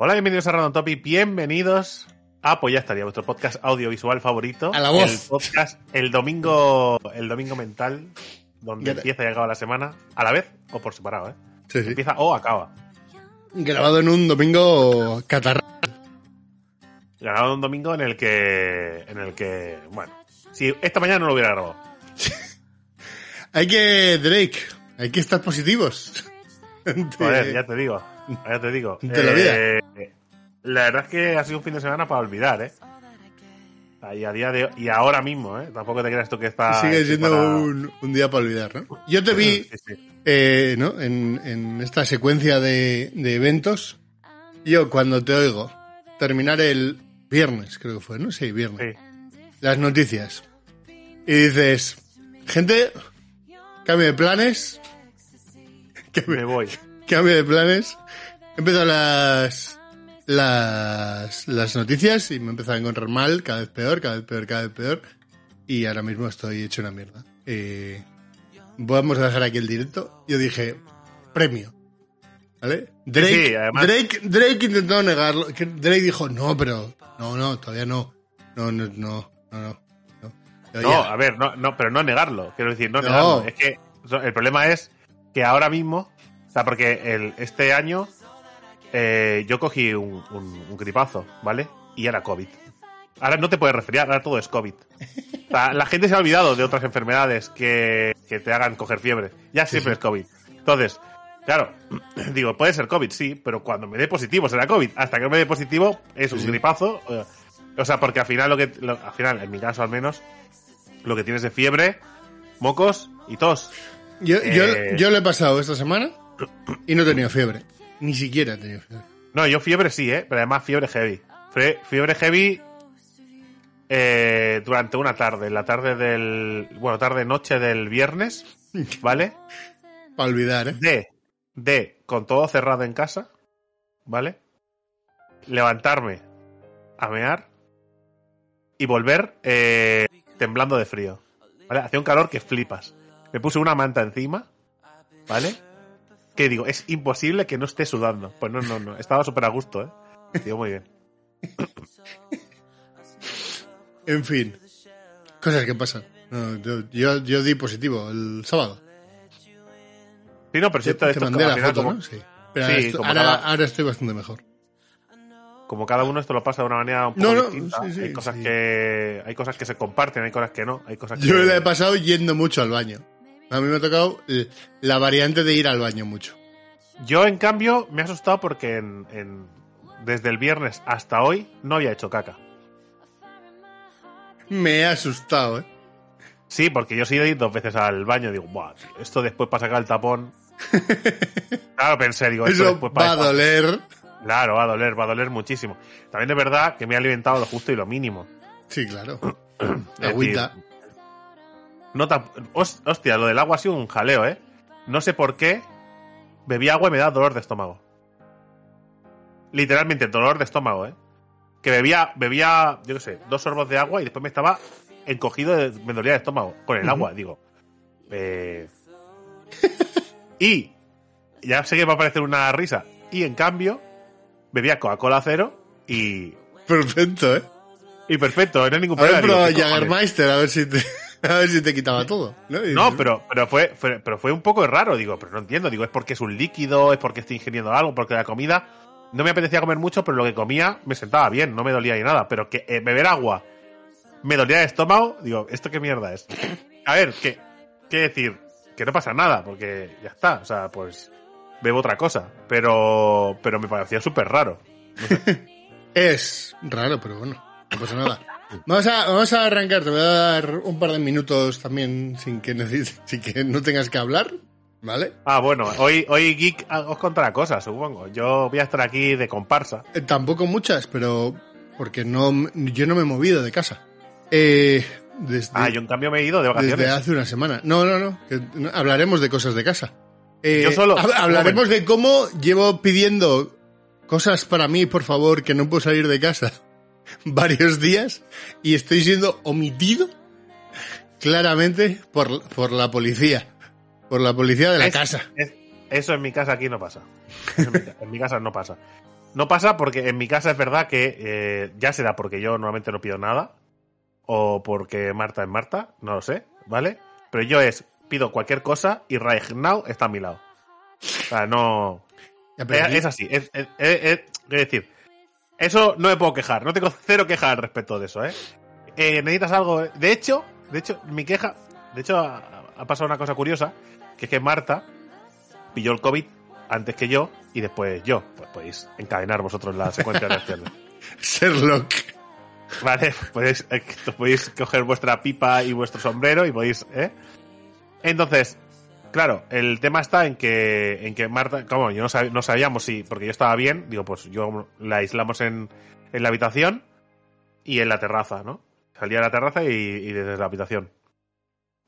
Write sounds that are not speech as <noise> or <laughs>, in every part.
Hola, bienvenidos a Random Topic, bienvenidos a Pues ya estaría, vuestro podcast audiovisual favorito. A la voz. El podcast, el domingo, el domingo mental, donde Ya- empieza y acaba la semana, a la vez o por separado, ¿eh? Sí, sí. Empieza o acaba. Grabado en un domingo catarra. Grabado un domingo en el que, en el que, bueno, si esta mañana no lo hubiera grabado. <laughs> Hay que, Drake, hay que estar positivos. <laughs> Joder, ya te digo, ya te digo. <laughs> Eh, la verdad es que ha sido un fin de semana para olvidar, ¿eh? Y a día de y ahora mismo, ¿eh? Tampoco te creas tú que está. Sigue siendo para- un, un día para olvidar, ¿no? Yo te vi Sí, sí. eh, ¿no? en, en esta secuencia de, de eventos. Yo, cuando te oigo terminar el viernes, creo que fue, ¿no? Sí, viernes. Sí. Las noticias. Y dices, gente, cambio de planes. <laughs> Cambio- Me voy. Cambio de planes. Empezado las, las, las noticias y me he empezado a encontrar mal, cada vez peor, cada vez peor, cada vez peor. Y ahora mismo estoy hecho una mierda. Eh, vamos a dejar aquí el directo. Yo dije, premio. ¿Vale? Drake, Sí, Drake, Drake intentó negarlo. Drake dijo, no, pero, no, no, todavía no. No, no, no, no, no. no. A ver, no, no, pero no negarlo. Quiero decir, no, No. negarlo. Es que el problema es que ahora mismo, o sea, porque el, este año eh, yo cogí un, un, un gripazo, ¿vale? Y era COVID. Ahora no te puedes resfriar, ahora todo es COVID. O sea, la gente se ha olvidado de otras enfermedades que, que te hagan coger fiebre. Ya siempre sí. es COVID. Entonces, claro, <clears throat> digo, puede ser COVID, sí, pero cuando me dé positivo será COVID. Hasta que no me dé positivo es un sí. gripazo. eh, O sea, porque al final, lo que, lo- al final, en mi caso al menos, lo que tienes es fiebre, mocos y tos. yo, yo, eh, yo lo he pasado esta semana y no he tenido fiebre. Ni siquiera he tenido fiebre. No, yo fiebre sí, ¿eh? Pero además fiebre heavy. Fre- Fiebre heavy eh, durante una tarde, la tarde del... Bueno, tarde-noche del viernes, <laughs> ¿vale? Para olvidar, ¿eh? De, de, con todo cerrado en casa, ¿vale? Levantarme a mear y volver eh, temblando de frío, ¿vale? Hacía un calor que flipas. Me puse una manta encima, ¿vale? Que digo, es imposible que no esté sudando. Pues no, no, no. Estaba súper a gusto, ¿eh? Digo, muy bien. <laughs> En fin. Cosas que pasan. No, yo, yo, yo di positivo el sábado. Sí, no, pero si Te, mandé la foto, como, ¿no? Sí. Pero Sí, ahora, estoy, como ahora, cada- ahora estoy bastante mejor. como cada uno esto lo pasa de una manera un poco No, no, distinta. sí, sí, hay cosas que hay cosas que se comparten, hay cosas que no, hay cosas que Yo la he pasado yendo mucho al baño. A mí me ha tocado l- la variante de ir al baño mucho. Yo, en cambio, me he asustado porque en- en- desde el viernes hasta hoy no había hecho caca. Me he asustado, ¿eh? Sí, porque yo sí he ido dos veces al baño. Digo, Buah, tío, esto después para sacar el tapón. <laughs> Claro, pensé, digo, esto Eso después va para. a doler. Claro, va a doler, va a doler muchísimo. También es verdad que me he alimentado lo justo y lo mínimo. Sí, claro. <clears throat> Agüita. decir, no tan- hos- hostia, lo del agua ha sido un jaleo, ¿eh? No sé por qué bebí agua y me da dolor de estómago. Literalmente, dolor de estómago, ¿eh? Que bebía, bebía, yo qué sé, dos sorbos de agua y después me estaba encogido, de, me dolía el estómago con el agua, digo. Eh... <laughs> y ya sé que va a parecer una risa. Y en cambio, bebía Coca-Cola cero y, Perfecto, ¿eh? y perfecto, no hay ningún A ver, problema. pero. Jagermeister, a ver si te, <laughs> a ver si te quitaba todo. No, No, pero, pero, fue, fue- pero fue un poco raro, digo, pero no entiendo, digo, es porque es un líquido, es porque estoy ingiriendo algo, porque la comida no me apetecía comer mucho, pero lo que comía me sentaba bien, no me dolía ni nada, pero que eh, beber agua me dolía el estómago, digo, ¿esto qué mierda es? A ver, ¿qué, qué decir? Que no pasa nada, porque ya está, o sea, pues bebo otra cosa, pero, pero me parecía súper raro. <laughs> Es raro, pero bueno, no pasa nada. Vamos a, vamos a arrancar, te voy a dar un par de minutos también sin que, <laughs> sin que no tengas que hablar, ¿vale? Ah, bueno, hoy, hoy Geek os contará cosas, supongo. Yo voy a estar aquí de comparsa. Eh, tampoco muchas, pero porque no, yo no me he movido de casa. Eh, desde, Ah, yo en cambio me he ido de vacaciones. desde hace una semana. No, no, no, que no- hablaremos de cosas de casa. Eh, Yo solo- hab- hablaremos de cómo llevo pidiendo cosas para mí, por favor, que no puedo salir de casa <laughs> varios días y estoy siendo omitido claramente por, por la policía. Por la policía de la Es- casa. es- eso en mi casa aquí no pasa. En, mi, ca- en mi casa no pasa. No pasa porque en mi casa es verdad que eh, ya será porque yo normalmente no pido nada o porque Marta es Marta, no lo sé, ¿vale? Pero yo es, pido cualquier cosa y Right Now está a mi lado. O sea, no... Ya, Es, así, es decir, eso no me puedo quejar, no tengo cero queja al respecto de eso, ¿eh? Eh, necesitas algo, eh. de hecho, de hecho, mi queja, de hecho, ha, ha pasado una cosa curiosa, que es que Marta pilló el COVID antes que yo y después yo. Pues podéis encadenar vosotros la secuencia de acciones. <laughs> Sherlock. Vale, podéis, eh, podéis coger vuestra pipa y vuestro sombrero y podéis, ¿eh? Entonces, claro, el tema está en que, en que Marta, como yo no, sab- no sabíamos si, porque yo estaba bien, digo, pues yo la aislamos en, en la habitación y en la terraza, ¿no? Salía a la terraza y, y desde la habitación.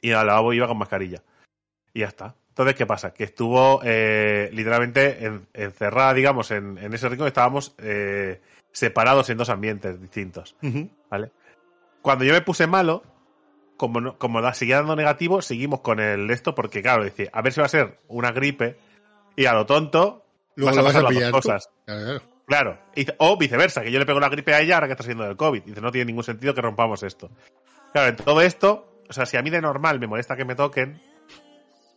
Y al lavabo iba con mascarilla. Y ya está. Entonces, ¿qué pasa? Que estuvo eh, literalmente en- encerrada, digamos, en, en ese rincón. Estábamos eh, separados en dos ambientes distintos. ¿Vale? Cuando yo me puse malo, como, no- como da- seguía dando negativo, seguimos con el esto, porque claro, decía, a ver si va a ser una gripe, y a lo tonto, Luego vas lo a vas pasar a las dos cosas. Claro, claro. Dice- o viceversa, que yo le pego la gripe a ella ahora que está siendo del COVID. Dice, no tiene ningún sentido que rompamos esto. Claro, en todo esto, o sea, si a mí de normal me molesta que me toquen,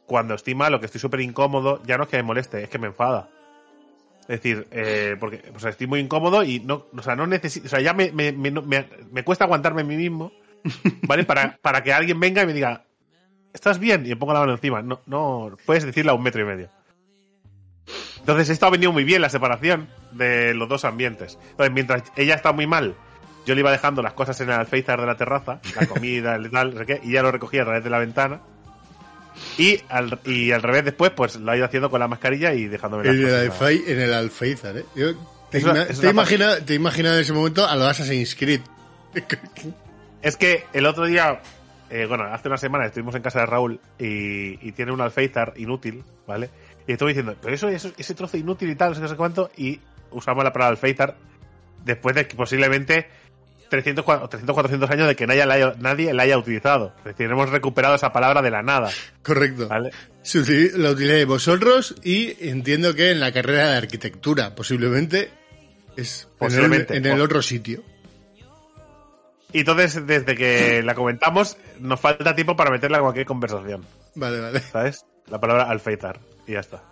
cuando estoy malo, que estoy súper incómodo, ya no es que me moleste, es que me enfada. Es decir, eh, porque o sea, estoy muy incómodo y no, o sea, no necesito, o sea, ya me, me, me, me- me cuesta aguantarme a mí mismo, ¿vale? Para, para que alguien venga y me diga, ¿estás bien? Y me ponga la mano encima. No, no, puedes decirle a un metro y medio. Entonces, esto ha venido muy bien, la separación de los dos ambientes. Entonces, mientras ella está muy mal, yo le iba dejando las cosas en el alféizar de la terraza, la comida, el tal, no sé qué, y ya lo recogía a través de la ventana. Y al, y al revés después, pues lo ha ido haciendo con la mascarilla y dejándome las En el, alfai- en el Alféizar, ¿eh? Yo te, Es una- ima- es te una imagina- te imaginas en ese momento a los Assassin's Creed. <laughs> Es que el otro día, eh, bueno, hace una semana estuvimos en casa de Raúl y, y tiene un alféizar inútil, ¿vale? Y estuve diciendo, pero eso, eso ese trozo inútil y tal, no sé, no sé cuánto, y usamos la palabra alféizar después de que posiblemente 300, cua- 300 400 años de que nadie la haya, nadie la haya utilizado. Es decir, hemos recuperado esa palabra de la nada, Correcto. ¿vale? La utilicé vosotros y entiendo que en la carrera de arquitectura, posiblemente, es en el- Posiblemente. en el, otro sitio. Y entonces, desde que <laughs> la comentamos, nos falta tiempo para meterla en cualquier conversación, Vale, vale. ¿sabes? La palabra alféizar, y ya está.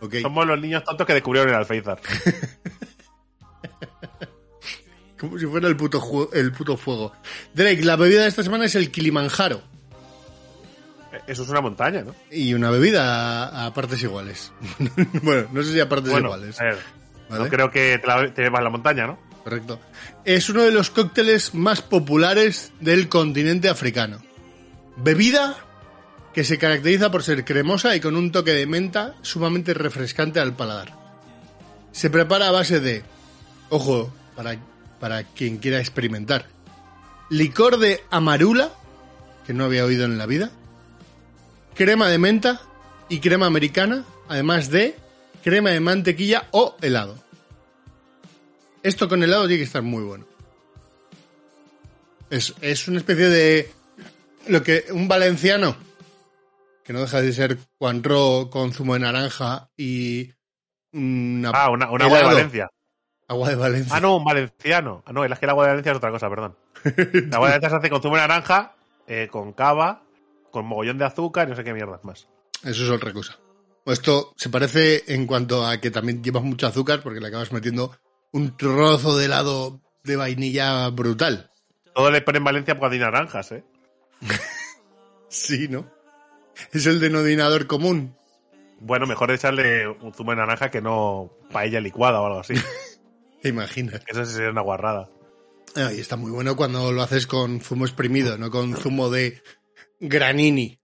Ok. Somos los niños tontos que descubrieron el alféizar. <laughs> Como si fuera el puto, el puto fuego. Drake, la bebida de esta semana es el Kilimanjaro. Eso es una montaña, ¿no? Y una bebida a, a partes iguales. <laughs> bueno, no sé si a partes Bueno, iguales. a ver, ¿vale? no creo que te, la, te llevas la montaña, ¿no? Correcto. Es uno de los cócteles más populares del continente africano. Bebida que se caracteriza por ser cremosa y con un toque de menta sumamente refrescante al paladar. Se prepara a base de, ojo, para, para quien quiera experimentar, licor de amarula, que no había oído en la vida, crema de menta y crema americana, además de crema de mantequilla o helado. Esto con helado tiene que estar muy bueno. Es, es una especie de. Lo que. Un valenciano. Que no deja de ser Cuantro con zumo de naranja y. Una, Ah, una, una agua de. Valencia. Agua de Valencia. Ah, no, un valenciano. Ah, no, es que el agua de Valencia es otra cosa, perdón. <laughs> La agua de Valencia se hace con zumo de naranja, eh, con cava, con mogollón de azúcar y no sé qué mierdas más. Eso es otra cosa. Esto se parece en cuanto a que también llevas mucho azúcar porque le acabas metiendo un trozo de helado de vainilla brutal. Todo le ponen Valencia porque hay naranjas, ¿eh? <laughs> Sí, ¿no? Es el denodinador común. Bueno, mejor echarle un zumo de naranja que no paella licuada o algo así. <laughs> ¿Te imaginas? Eso sí sería una guarrada. Y está muy bueno cuando lo haces con zumo exprimido, no con zumo de granini.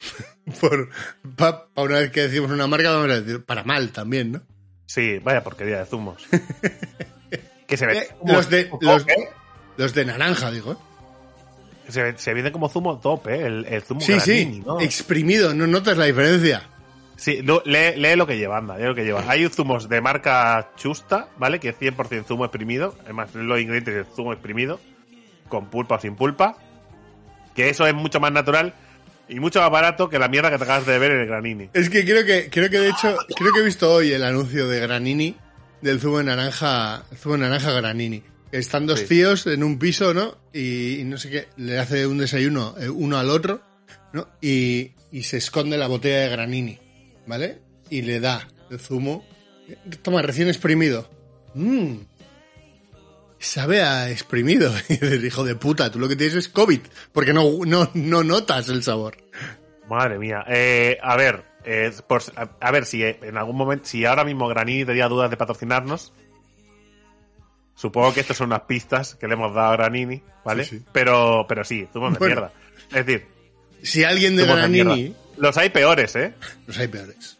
<laughs> Por, pa, pa una vez que decimos una marca, vamos a decir para mal también, ¿no? Sí, vaya porquería de zumos. <laughs> que se ve. Eh, los, de, los, ¿eh? los de naranja, digo. ¿eh? Se, se como zumo top, ¿eh? El, el zumo Sí, granini, sí, ¿no? exprimido, no notas la diferencia. Sí, no, lee, lee lo que lleva, anda, lee lo que lleva. Hay zumos de marca Chusta, ¿vale? Que es 100% zumo exprimido. Además, los ingredientes es zumo exprimido, con pulpa o sin pulpa. Que eso es mucho más natural y mucho más barato que la mierda que te acabas de ver en el granini. Es que creo que, creo que de hecho, creo que he visto hoy el anuncio de Granini del zumo de naranja, el zumo de naranja granini. Están dos Sí. tíos en un piso, ¿no? Y, y no sé qué, le hace un desayuno eh, uno al otro, ¿no? Y, y se esconde la botella de granini, ¿vale? Y le da el zumo. Toma, recién exprimido. Mmm. Sabe a exprimido. <laughs> Y dices, hijo de puta, tú lo que tienes es COVID, porque no, no, no notas el sabor. Madre mía. Eh, a ver, eh, por- a, a ver si eh, en algún momento, si ahora mismo Granini tenía dudas de patrocinarnos, supongo que estas son unas pistas que le hemos dado a Granini, ¿vale? Sí, sí. Pero, pero sí, zumos de Bueno. mierda. Es decir, Si alguien de granini. Los hay peores, ¿eh? los hay peores.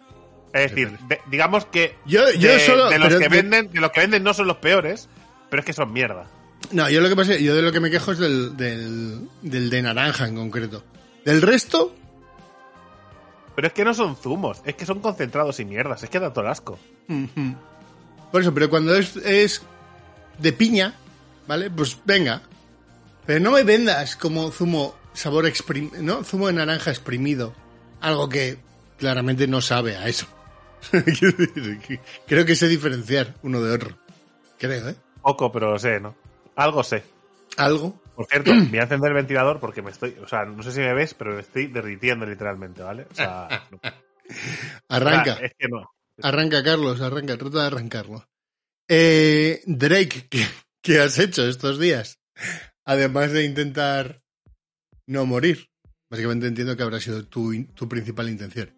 Es decir, de- digamos que Yo- yo de, solo- de los que de- venden, de los que venden no son los peores, pero es que son mierda. No, yo lo que pasa, yo de lo que me quejo es del, del, del de naranja en concreto. Del resto, Pero es que no son zumos, es que son concentrados y mierdas, es que da todo asco. por eso, pero cuando es, es de piña, ¿vale? Pues venga. Pero no me vendas como zumo sabor exprim, ¿no? Zumo de naranja exprimido. Algo que claramente no sabe a eso. <laughs> Creo que sé diferenciar uno de otro. Creo, ¿eh? Poco, pero sé, ¿no? Algo sé. Algo. Por cierto, voy a encender el ventilador porque me estoy, o sea, no sé si me ves, pero me estoy derritiendo literalmente, ¿vale? O sea, no. <laughs> Arranca. O sea, es que no. Arranca, Carlos, arranca, trata de arrancarlo. Eh, Drake, <laughs> ¿qué, qué has hecho estos días? Además de intentar no morir. Básicamente entiendo que habrá sido tu principal intención.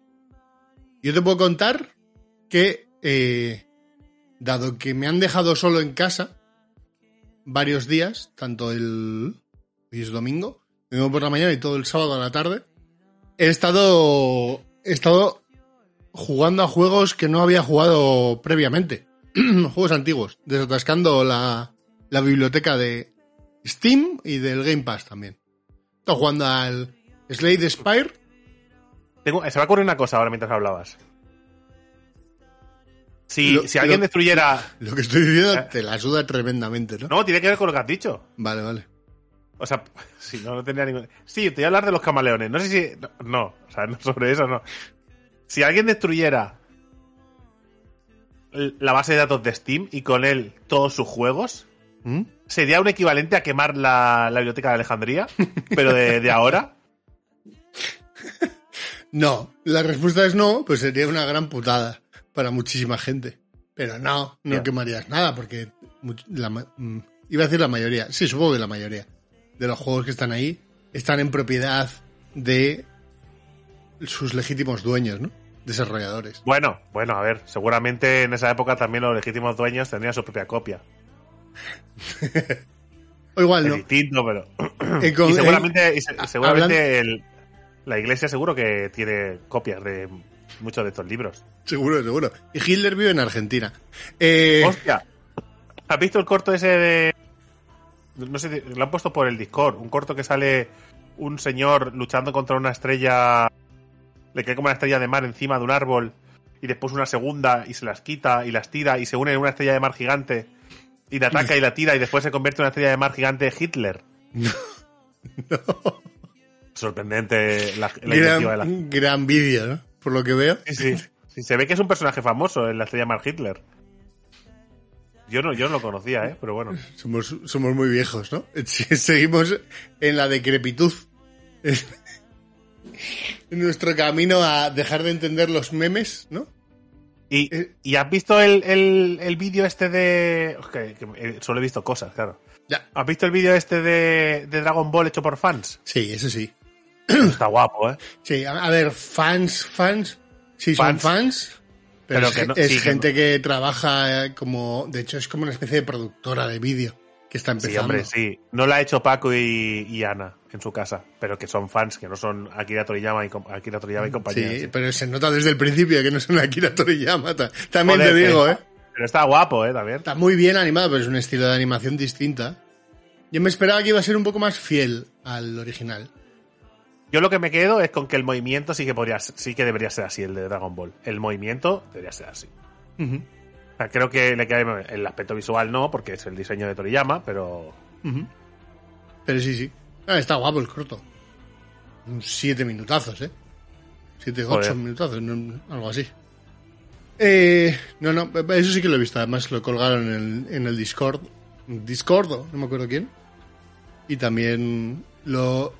Yo te puedo contar que, eh, dado que me han dejado solo en casa varios días, tanto el... Domingo, domingo por la mañana y todo el sábado a la tarde, he estado... He estado jugando a juegos que no había jugado previamente. <clears throat> juegos antiguos, desatascando la, la biblioteca de Steam y del Game Pass también. Estoy jugando al Slade Spire. Se me ocurre una cosa ahora mientras hablabas. Si, Lo- si alguien lo- destruyera. Lo que estoy diciendo Eh. te la suda tremendamente, ¿no? No, tiene que ver con lo que has dicho. Vale, vale. O sea, <laughs> si no, no tenía ningún. Sí, te voy a hablar de los camaleones. No sé si. No, no, o sea, no sobre eso no. Si alguien destruyera la base de datos de Steam y con él todos sus juegos, ¿Mm? sería un equivalente a quemar la, la biblioteca de Alejandría, pero de, de ahora. <laughs> No, la respuesta es no, pues sería una gran putada para muchísima gente. Pero no, no quemarías nada, porque la mm, iba a decir la mayoría, sí, supongo que la mayoría de los juegos que están ahí están en propiedad de sus legítimos dueños, ¿no? Desarrolladores. Bueno, bueno, a ver, seguramente en esa época también los legítimos dueños tendrían su propia copia. <laughs> O igual Es no. distinto, pero. <coughs> Eh, con- y seguramente, y se- seguramente el- la iglesia seguro que tiene copias de muchos de estos libros. Seguro, seguro. Y Hitler vive en Argentina. Eh, Hostia, ¿has visto el corto ese de... No sé, lo han puesto por el Discord, un corto que sale un señor luchando contra una estrella, le cae como una estrella de mar encima de un árbol y después una segunda y se las quita y las tira y se une en una estrella de mar gigante y la ataca y la tira y después se convierte en una estrella de mar gigante Hitler. <laughs> Sorprendente la, la de la... gran, gran vídeo, ¿no? Por lo que veo. Sí, sí. Sí, se ve que es un personaje famoso en la estrella Mar Hitler. Yo no, yo no lo conocía, ¿eh? Pero bueno. Somos, somos muy viejos, ¿no? <laughs> Seguimos en la decrepitud. <laughs> En nuestro camino a dejar de entender los memes, ¿no? ¿Y, Eh. y has visto el, el, el vídeo este de... que- que, eh, solo he visto cosas, claro. Ya. ¿Has visto el vídeo este de, de Dragon Ball hecho por fans? Sí, eso sí. Está guapo, ¿eh? Sí, a, ver, fans, fans. Sí, son Fans. Pero, Pero es, que no- es sí, que gente que trabaja eh, como. De hecho, es como una especie de productora de vídeo que está empezando. Sí, hombre, sí. No lo ha hecho Paco y, y Ana en su casa, pero que son fans, que no son Akira Toriyama y, Akira Toriyama y compañía. Sí, sí. pero se nota desde el principio que no son Akira Toriyama. ta- También Joder, te digo, pero- ¿eh? Pero está guapo, ¿eh? También. Está muy bien animado, pero es un estilo de animación distinta. Yo me esperaba que iba a ser un poco más fiel al original. Yo lo que me quedo es con que el movimiento sí que podría, sí que debería ser así, el de Dragon Ball. El movimiento debería ser así. O sea, creo que le queda el aspecto visual no, porque es el diseño de Toriyama, pero. Pero sí, sí. Ah, está guapo el corto. Siete minutazos, ¿eh? Siete, Joder. ocho minutazos, no- algo así. Eh, no, no, eso sí que lo he visto. Además lo colgaron en el, en el Discord. Discord, no me acuerdo quién. Y también lo...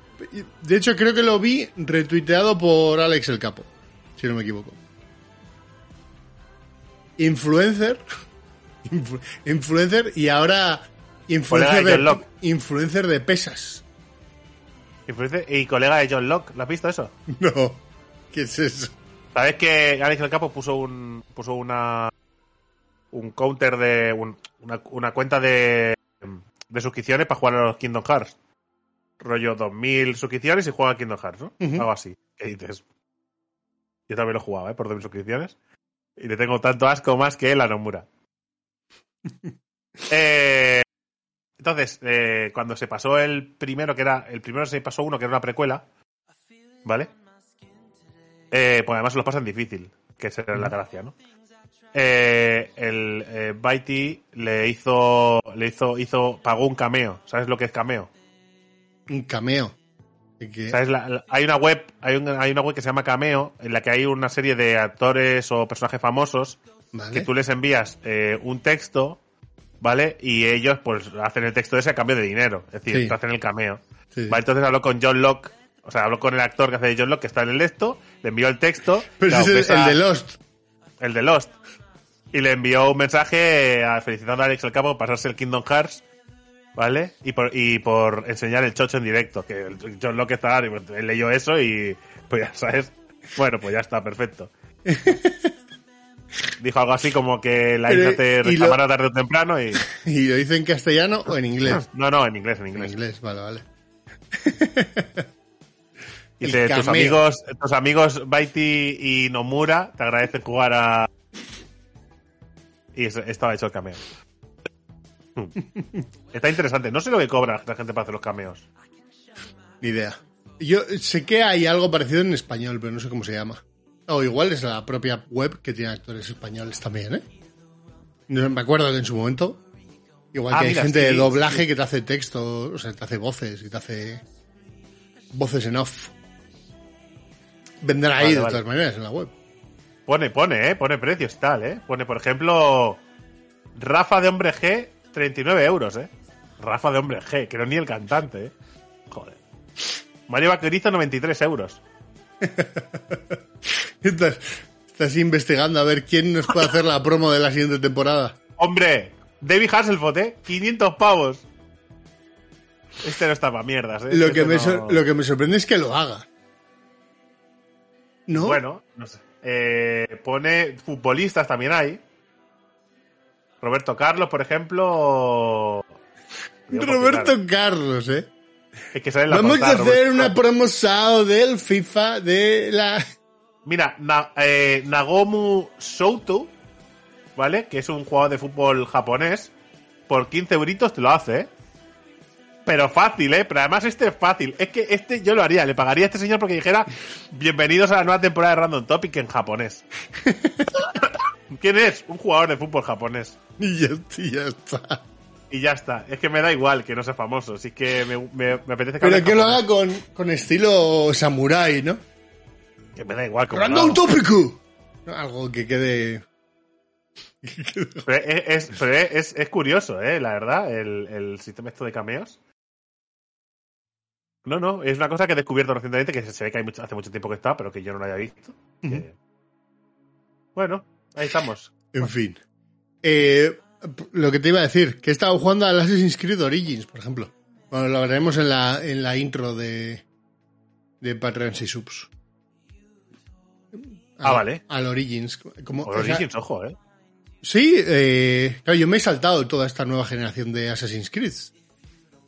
De hecho, creo que lo vi retuiteado por Alex el Capo, si no me equivoco. Influencer. <laughs> Influ- influencer y ahora influencer de influencer de pesas. Influencer- Y colega de John Locke, ¿lo has visto eso? <laughs> No, ¿qué es eso? ¿Sabes que Alex el Capo puso un puso una un counter de un- una, una cuenta de, de suscripciones para jugar a los Kingdom Hearts? Rollo 2000 suscripciones y juega a Kingdom Hearts, ¿no? Ujú. Algo así. ¿Qué dices? Yo también lo jugaba, ¿eh? Por 2000 suscripciones. Y le tengo tanto asco más que la Nomura. <laughs> eh, entonces, eh, cuando se pasó el primero, que era. El primero se pasó uno que era una precuela. ¿Vale? Eh, pues además lo pasan difícil, que esa era la gracia, ¿no? Eh, el eh, Baiti le hizo. Le hizo. hizo. pagó un cameo. ¿Sabes lo que es cameo? Un cameo. Que- ¿Sabes? La- la- hay una web, hay una, hay una web que se llama Cameo, en la que hay una serie de actores o personajes famosos ¿Vale? que tú les envías eh, un texto, ¿vale? Y ellos pues hacen el texto ese a cambio de dinero. Es decir, Sí. te hacen el cameo. Sí. Vale, entonces habló con John Locke, o sea, habló con el actor que hace de John Locke, que está en el esto, le envió el texto. Pero claro, ese es el, de Lost. el de Lost. Y le envió un mensaje eh, a- felicitando a Alex el Capo por pasarse el Kingdom Hearts, ¿vale? Y por, y por enseñar el chocho en directo, que el John Locke estaba, leyó eso y pues ya sabes, bueno, pues ya está, perfecto. <laughs> Dijo algo así como que la isla te lo- reclamará tarde o temprano y... <laughs> ¿Y lo dice en castellano o en inglés? <laughs> No, no, en inglés, en En inglés. inglés, vale, vale. Y dice, tus amigos, tus amigos Baiti y Nomura te agradecen jugar a... Y estaba hecho el cameo. Está interesante. No sé lo que cobra la gente para hacer los cameos. Ni idea. Yo sé que hay algo parecido en español, pero no sé cómo se llama. O igual es la propia web que tiene actores españoles también, ¿eh? No me acuerdo que en su momento. Igual Ah, que hay mira, gente sí, de doblaje sí. que te hace texto, o sea, te hace voces y te hace voces en off. Vendrá ahí de vale. todas maneras en la web. Pone, pone, ¿eh? Pone precios tal, ¿eh? Pone, por ejemplo, Rafa de Hombre G, 39 euros, ¿eh? Rafa de Hombre G, que no es ni el cantante, ¿eh? Joder. Mario Vaquerizo, 93 euros. <laughs> Estás, estás investigando a ver quién nos puede hacer la promo de la siguiente temporada. Hombre, David Hasselhoff, ¿eh? 500 pavos. Este no está para mierdas, ¿eh? Lo Este que, me no- sor- lo que me sorprende es que lo haga. ¿No? Bueno, no sé. Eh, pone futbolistas también hay. Roberto Carlos, por ejemplo. Roberto Carlos, ¿eh? es que sale en la Vamos a hacer Roberto una promoción del FIFA de la... Mira, Na- eh, Nagomu Souto, ¿vale? Que es un jugador de fútbol japonés. Por 15 euritos te lo hace, ¿eh? Pero fácil, ¿eh? Pero además este es fácil. Es que este yo lo haría. Le pagaría a este señor porque dijera bienvenidos a la nueva temporada de Random Topic en japonés. <laughs> ¿Quién es? Un jugador de fútbol japonés. Y ya, y ya está. Y ya está. Es que me da igual que no sea famoso. Así que me, me- me apetece que Pero que lo haga con, con estilo samurái, ¿no? Que me da igual. como ¡Random haga. tópico! Algo que quede... Pero es, es- pero es- es curioso, ¿eh? La verdad, el, el sistema esto de cameos. No, no, es una cosa que he descubierto recientemente, que se ve que hay mucho- hace mucho tiempo que está, pero que yo no lo había visto. Que- Bueno, ahí estamos. En fin. Eh, lo que te iba a decir, que he estado jugando al Assassin's Creed Origins, por ejemplo. Bueno, lo veremos en la, en la intro de, de Patreons y Subs. Ah, Al- vale. Al Origins. Como, o sea, Origins, ojo, ¿eh? sí, eh, claro, yo me he saltado toda esta nueva generación de Assassin's Creed.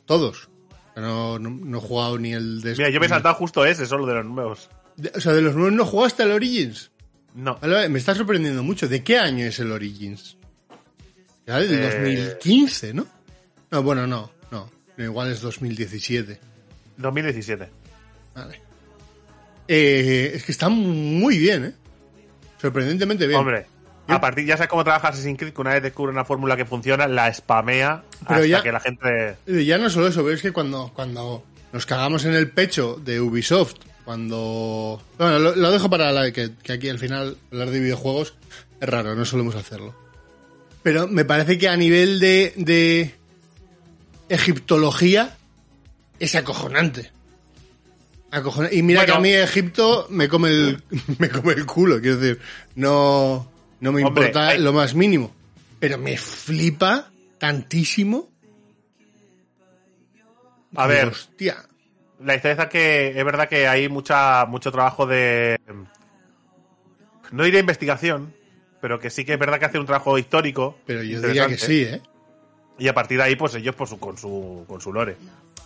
Todos. No, no, no he jugado ni el de... Mira, yo me he saltado justo ese, solo de los nuevos. de- o sea, de los nuevos no jugaste al Origins. No. Me está sorprendiendo mucho. ¿De qué año es el Origins? Ya del Eh, 2015, ¿no? No, bueno, no, no. Igual es 2017. 2017. Vale. Eh, es que está muy bien, ¿eh? Sorprendentemente bien. Hombre, a partir, ya sabes cómo trabaja Assassin's Creed, que una vez descubre una fórmula que funciona, la spamea Pero hasta ya- que la gente... Ya no solo eso, pero es que cuando, cuando nos cagamos en el pecho de Ubisoft, cuando... Bueno, lo, lo dejo para la, que, que aquí al final hablar de videojuegos Es raro, no solemos hacerlo. Pero me parece que a nivel de, de egiptología es acojonante. Acojonante. Y mira Bueno. que a mí Egipto me come el, <laughs> me come el culo, quiero decir, no, no me Hombre, importa hay- lo más mínimo. Pero me flipa tantísimo. A ver, Hostia. La historia es que es verdad que hay mucha mucho trabajo de no diré investigación, pero que sí que es verdad que hace un trabajo histórico. Pero yo diría que sí, ¿eh? Y a partir de ahí, pues ellos por su, con su con su lore.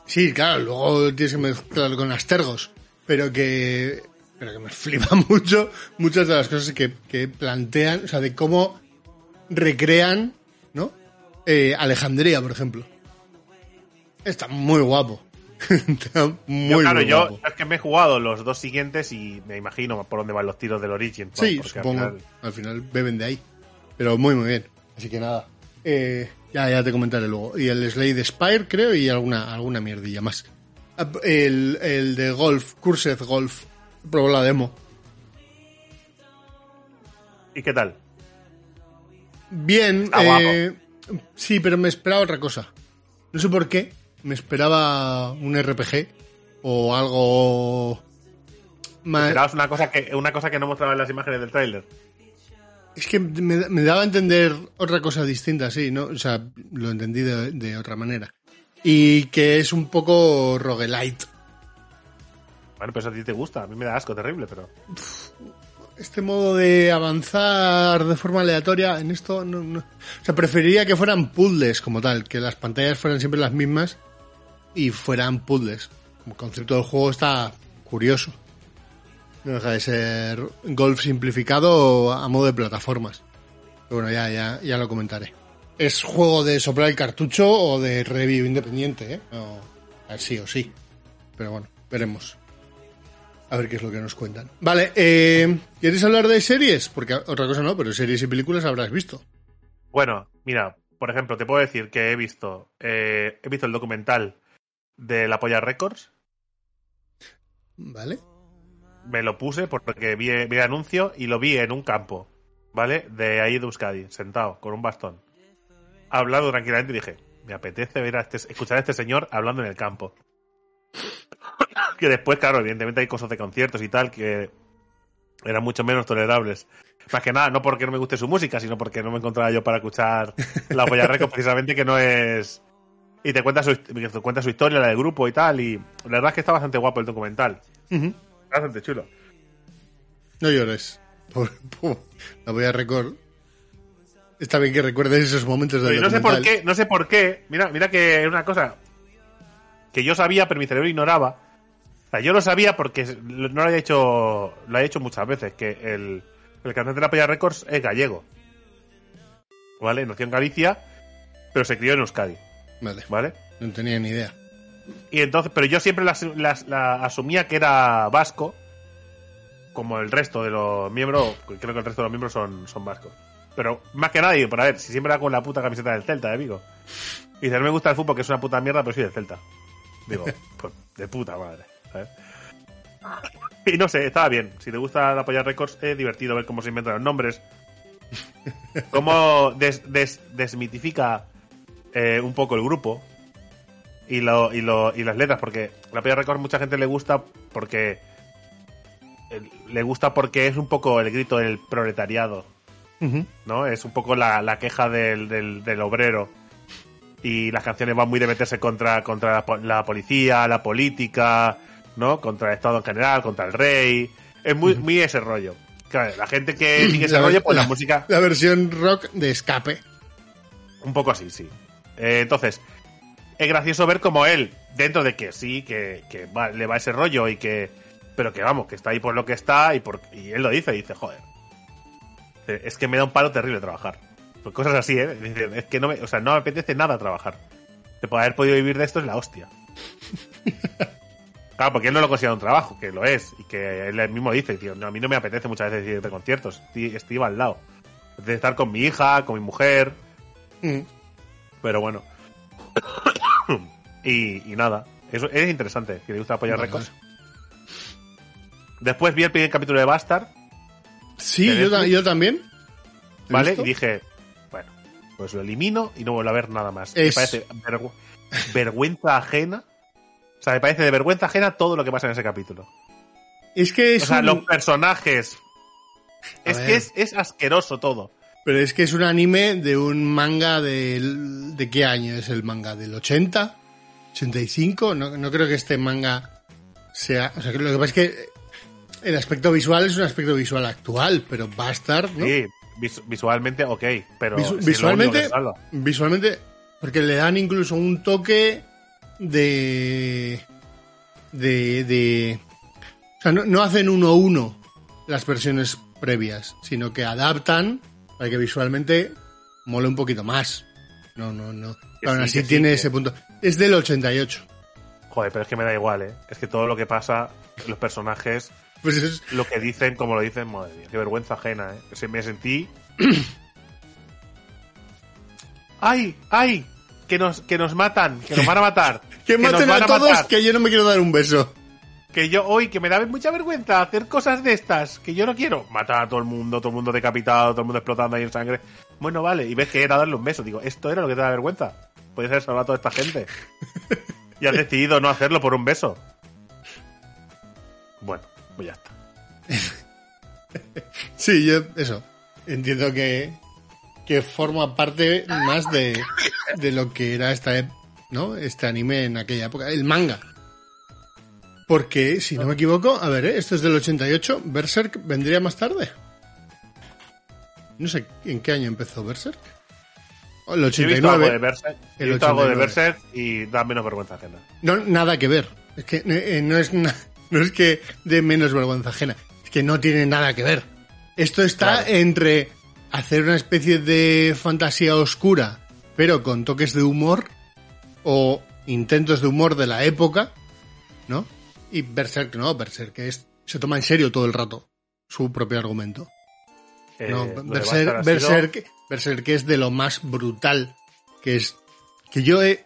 Sí, claro, luego tienes que mezclarlo con astergos, pero que, pero que me <laughs> flipa mucho muchas de las cosas que, que plantean, o sea, de cómo recrean, ¿no? Eh, Alejandría, por ejemplo. Está muy guapo. Está muy, yo, claro, muy yo es que me he jugado los dos siguientes y me imagino por dónde van los tiros del Origin. Sí, Porque al supongo. final- Al final beben de ahí. Pero muy, muy bien. Así que nada. Eh, ya, ya te comentaré luego. Y el Slade Spire, creo, y alguna, alguna mierdilla más. Ah, El, el de Golf, Cursed Golf. Probó la demo. ¿Y qué tal? Bien. Eh, sí, pero me esperaba otra cosa. No sé por qué. Me esperaba un RPG o algo más. Esperabas una cosa que una cosa que no mostraban las imágenes del tráiler. Es que me, me daba a entender otra cosa distinta, sí, ¿no? O sea, lo entendí de, de otra manera. Y que es un poco roguelite. Bueno, pues a ti te gusta, a mí me da asco terrible, pero Este modo de avanzar de forma aleatoria en esto no, no- O sea, preferiría que fueran puzzles como tal, que las pantallas fueran siempre las mismas y fueran puzzles. Como concepto del juego está curioso. No deja de ser golf simplificado a modo de plataformas. Pero bueno, ya, ya, ya lo comentaré. Es juego de soplar el cartucho o de review independiente, ¿eh? Sí o sí. Pero bueno, veremos. A ver qué es lo que nos cuentan. Vale, eh, ¿quieres hablar de series? Porque otra cosa no, pero series y películas habrás visto. bueno, mira, por ejemplo, te puedo decir que he visto eh, he visto el documental de La Polla Records, ¿Vale? me lo puse porque vi, vi el anuncio y lo vi en un campo, ¿vale? De ahí de Euskadi, sentado con un bastón. Hablando tranquilamente y dije, me apetece ver a este, escuchar a este señor hablando en el campo. <coughs> que después, claro, evidentemente hay cosas de conciertos y tal que eran mucho menos tolerables. Más que nada, no porque no me guste su música, sino porque no me encontraba yo para escuchar la Polla Records, <laughs> precisamente que no es... Y te cuenta, su, te cuenta su historia, la del grupo y tal, y la verdad es que está bastante guapo el documental. Ujú. Bastante chulo. No llores. <laughs> Por- por- la voy a recordar. Está bien que recuerdes esos momentos Pero no sé por qué, no sé por qué. Mira, mira que es una cosa que yo sabía, pero mi cerebro ignoraba. O sea, yo lo sabía porque no lo había hecho, lo he hecho muchas veces, que el, el cantante de la Polla Records es gallego. ¿Vale? Nació en Galicia, pero se crió en Euskadi. Vale, ¿Vale? no tenía ni idea. Y entonces, pero yo siempre las, las- la asumía que era vasco, como el resto de los miembros, creo que el resto de los miembros son, son vascos. Pero más que nadie, por a ver, si siempre era con la puta camiseta del Celta, de Vigo. Y dice, no me gusta el fútbol, que es una puta mierda, pero soy del Celta. Digo, <laughs> pues de puta madre, ¿sabes? Y no sé, estaba bien. Si te gusta apoyar récords, es divertido ver cómo se inventan los nombres. Cómo des- des- desmitifica eh, un poco el grupo y, lo, y, lo, y las letras, porque la Polla Records mucha gente le gusta porque eh, le gusta porque es un poco el grito del proletariado. ¿no? Es un poco la, la queja del, del, del obrero. Y las canciones van muy de meterse contra, contra la, po- la policía, la política, ¿no? Contra el Estado en general, contra el rey. Es muy, muy ese rollo. Claro, la gente que <clears throat> sigue ese rollo, pues la la- música La versión rock de escape. un poco así, sí. Eh, entonces, es gracioso ver como él, dentro de que sí, que, que va- le va ese rollo y que. Pero que vamos, que está ahí por lo que está y, por, y él lo dice, dice, joder. Dice, Es que me da un palo terrible trabajar. Pues cosas así, ¿eh? Dice, Es que no me, o sea, no me apetece nada trabajar. De poder haber podido vivir de esto es la hostia. <laughs> Claro, porque él no lo considera un trabajo, que lo es. Y que él mismo dice, tío, no, a mí no me apetece muchas veces ir de conciertos. Estoy, estoy al lado. De estar con mi hija, con mi mujer, Ujú. Pero bueno. <coughs> y, y nada. Eso es interesante, que le gusta apoyar récords. Después vi el primer capítulo de Bastard. Sí, ¿De yo, ta- Netflix? yo también. ¿vale? Y dije, bueno, pues lo elimino y no vuelvo a ver nada más. Es- Me parece vergü- vergüenza ajena. O sea, me parece de vergüenza ajena todo lo que pasa en ese capítulo. Es que es o sea, un- los personajes. A Es ver. que es, es asqueroso todo. Pero es que es un anime de un manga del... ¿De qué año es el manga? ¿Del 80? ¿85? No, no creo que este manga sea... O sea, que lo que pasa es que el aspecto visual es un aspecto visual actual, pero Bastard, ¿no? Sí, vis- visualmente ok, pero Visu- si visualmente, visualmente, porque le dan incluso un toque de... De... de o sea, no, no hacen uno a uno las versiones previas, sino que adaptan para que visualmente mole un poquito más. No, no, no. Que Aún sí, así sí, tiene que- ese punto. Es del 88. Joder, pero es que me da igual, ¿eh? Es que todo lo que pasa, los personajes, Pues es, lo que dicen, como lo dicen, madre mía, qué vergüenza ajena, ¿eh? Se me sentí... <coughs> ¡Ay! ¡Ay! Que nos, que nos matan, que nos van a matar. <laughs> que maten van a todos, matar. que yo no me quiero dar un beso. Que yo hoy, que me da mucha vergüenza hacer cosas de estas, que yo no quiero. Matar a todo el mundo, todo el mundo decapitado, todo el mundo explotando ahí en sangre. Bueno, vale, y ves que era darle un beso. Digo, esto era lo que te da vergüenza. Puedes haber salvado a toda esta gente. Y has decidido no hacerlo por un beso. Bueno, pues ya está. <laughs> Sí, yo, eso. Entiendo que, que forma parte más de, de lo que era esta, ¿no? este anime en aquella época. El manga. Porque, si no me equivoco, a ver, ¿eh? esto es del 88, Berserk vendría más tarde. No sé en qué año empezó Berserk. El Yo he visto algo de 89. Berserk, he El visto algo de 89. Berserk y da menos vergüenza ajena. No, nada que ver. Es que eh, no es na- no es que de menos vergüenza ajena. Es que no tiene nada que ver. Esto está Claro. entre hacer una especie de fantasía oscura, pero con toques de humor, o intentos de humor de la época, ¿no? Y Berserk no, Berserk es, se toma en serio todo el rato su propio argumento. Eh, No, Berserk, Berserk, Berserk es de lo más brutal que es que yo he,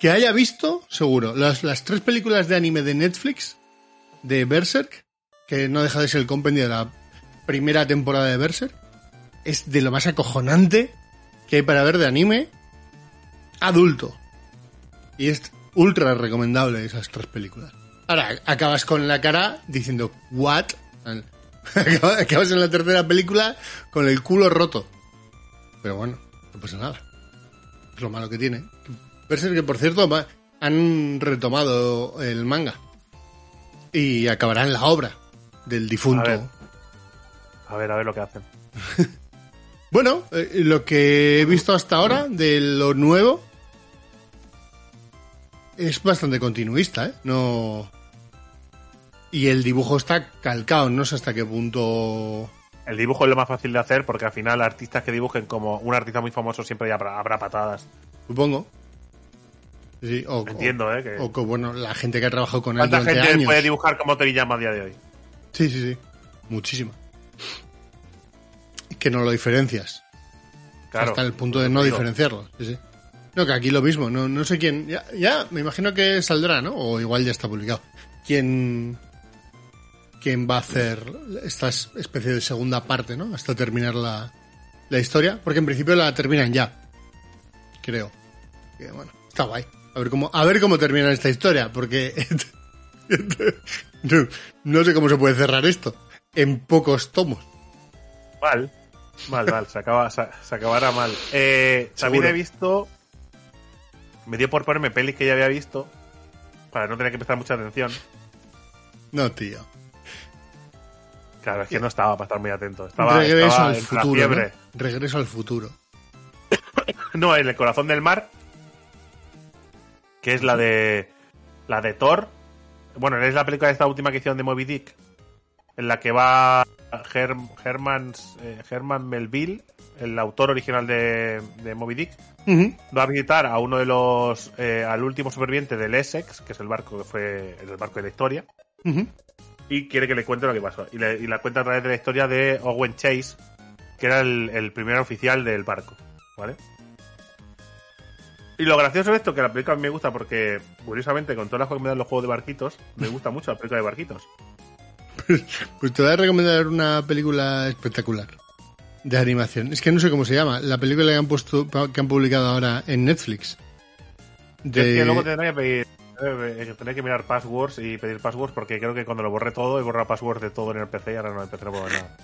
que haya visto, seguro, las, las tres películas de anime de Netflix de Berserk, que no deja de ser el compendio de la primera temporada de Berserk, es de lo más acojonante que hay para ver de anime adulto. Y es ultra recomendable esas tres películas. Ahora, acabas con la cara diciendo, ¿what? <laughs> Acabas en la tercera película con el culo roto. Pero bueno, no pasa nada. Es lo malo que tiene. Berserk, que por cierto, han retomado el manga. Y acabarán la obra del difunto. A ver. A ver, a ver lo que hacen. <laughs> Bueno, eh, lo que he visto hasta ahora de lo nuevo es bastante continuista, ¿eh? No. Y el dibujo está calcado, no sé hasta qué punto. El dibujo es lo más fácil de hacer porque al final artistas que dibujen como un artista muy famoso siempre habrá, habrá patadas. Supongo. Sí, o, Entiendo, ¿eh? Que O, o que, bueno, la gente que ha trabajado con él ¿Cuánta gente años. puede dibujar como Toriyama a día de hoy? Sí, sí, sí. Muchísima. Que no lo diferencias. Claro. hasta el punto de no Digo, diferenciarlo. Sí, sí. No, que aquí lo mismo. No, no sé quién. Ya, ya, me imagino que saldrá, ¿no? O igual ya está publicado. ¿Quién, quién va a hacer esta es- especie de segunda parte, ¿no? Hasta terminar la, la historia. Porque en principio la terminan ya. Creo. Que, bueno, está guay. A ver cómo, a ver cómo termina esta historia. Porque no, <laughs> no sé cómo se puede cerrar esto. En pocos tomos. Mal. Mal, mal. Se, acaba, se, se acabará mal. Eh, también he visto. Me dio por ponerme pelis que ya había visto. Para no tener que prestar mucha atención. No, tío. Claro, es que no estaba para estar muy atento. Estaba, Regreso estaba al en la futuro. fiebre. ¿no? Regreso al futuro. <coughs> No, en el corazón del mar. Que es la de. La de Thor. Bueno, es la película de esta última que hicieron de Moby Dick. En la que va Her- Herman, eh, Herman Melville, el autor original de, de Moby Dick. Va a visitar a uno de los. eh, al último superviviente del Essex, que es el barco que fue. el barco de la historia. Ujú. Y quiere que le cuente lo que pasó. Y, le, y la cuenta a través de la historia de Owen Chase, que era el, el primer oficial del barco. ¿Vale? Y lo gracioso de esto, que la película a mí me gusta porque, curiosamente, con todas las cosas que me dan los juegos de barquitos, me gusta mucho la película de barquitos. <laughs> Pues te voy a recomendar una película espectacular. de animación. Es que no sé cómo se llama. La película que han puesto, que han publicado ahora en Netflix. Es que luego tendré que pedir, tendré que mirar passwords y pedir passwords porque creo que cuando lo borré todo he borrado passwords de todo en el PC y ahora no en el PC no puedo ver nada.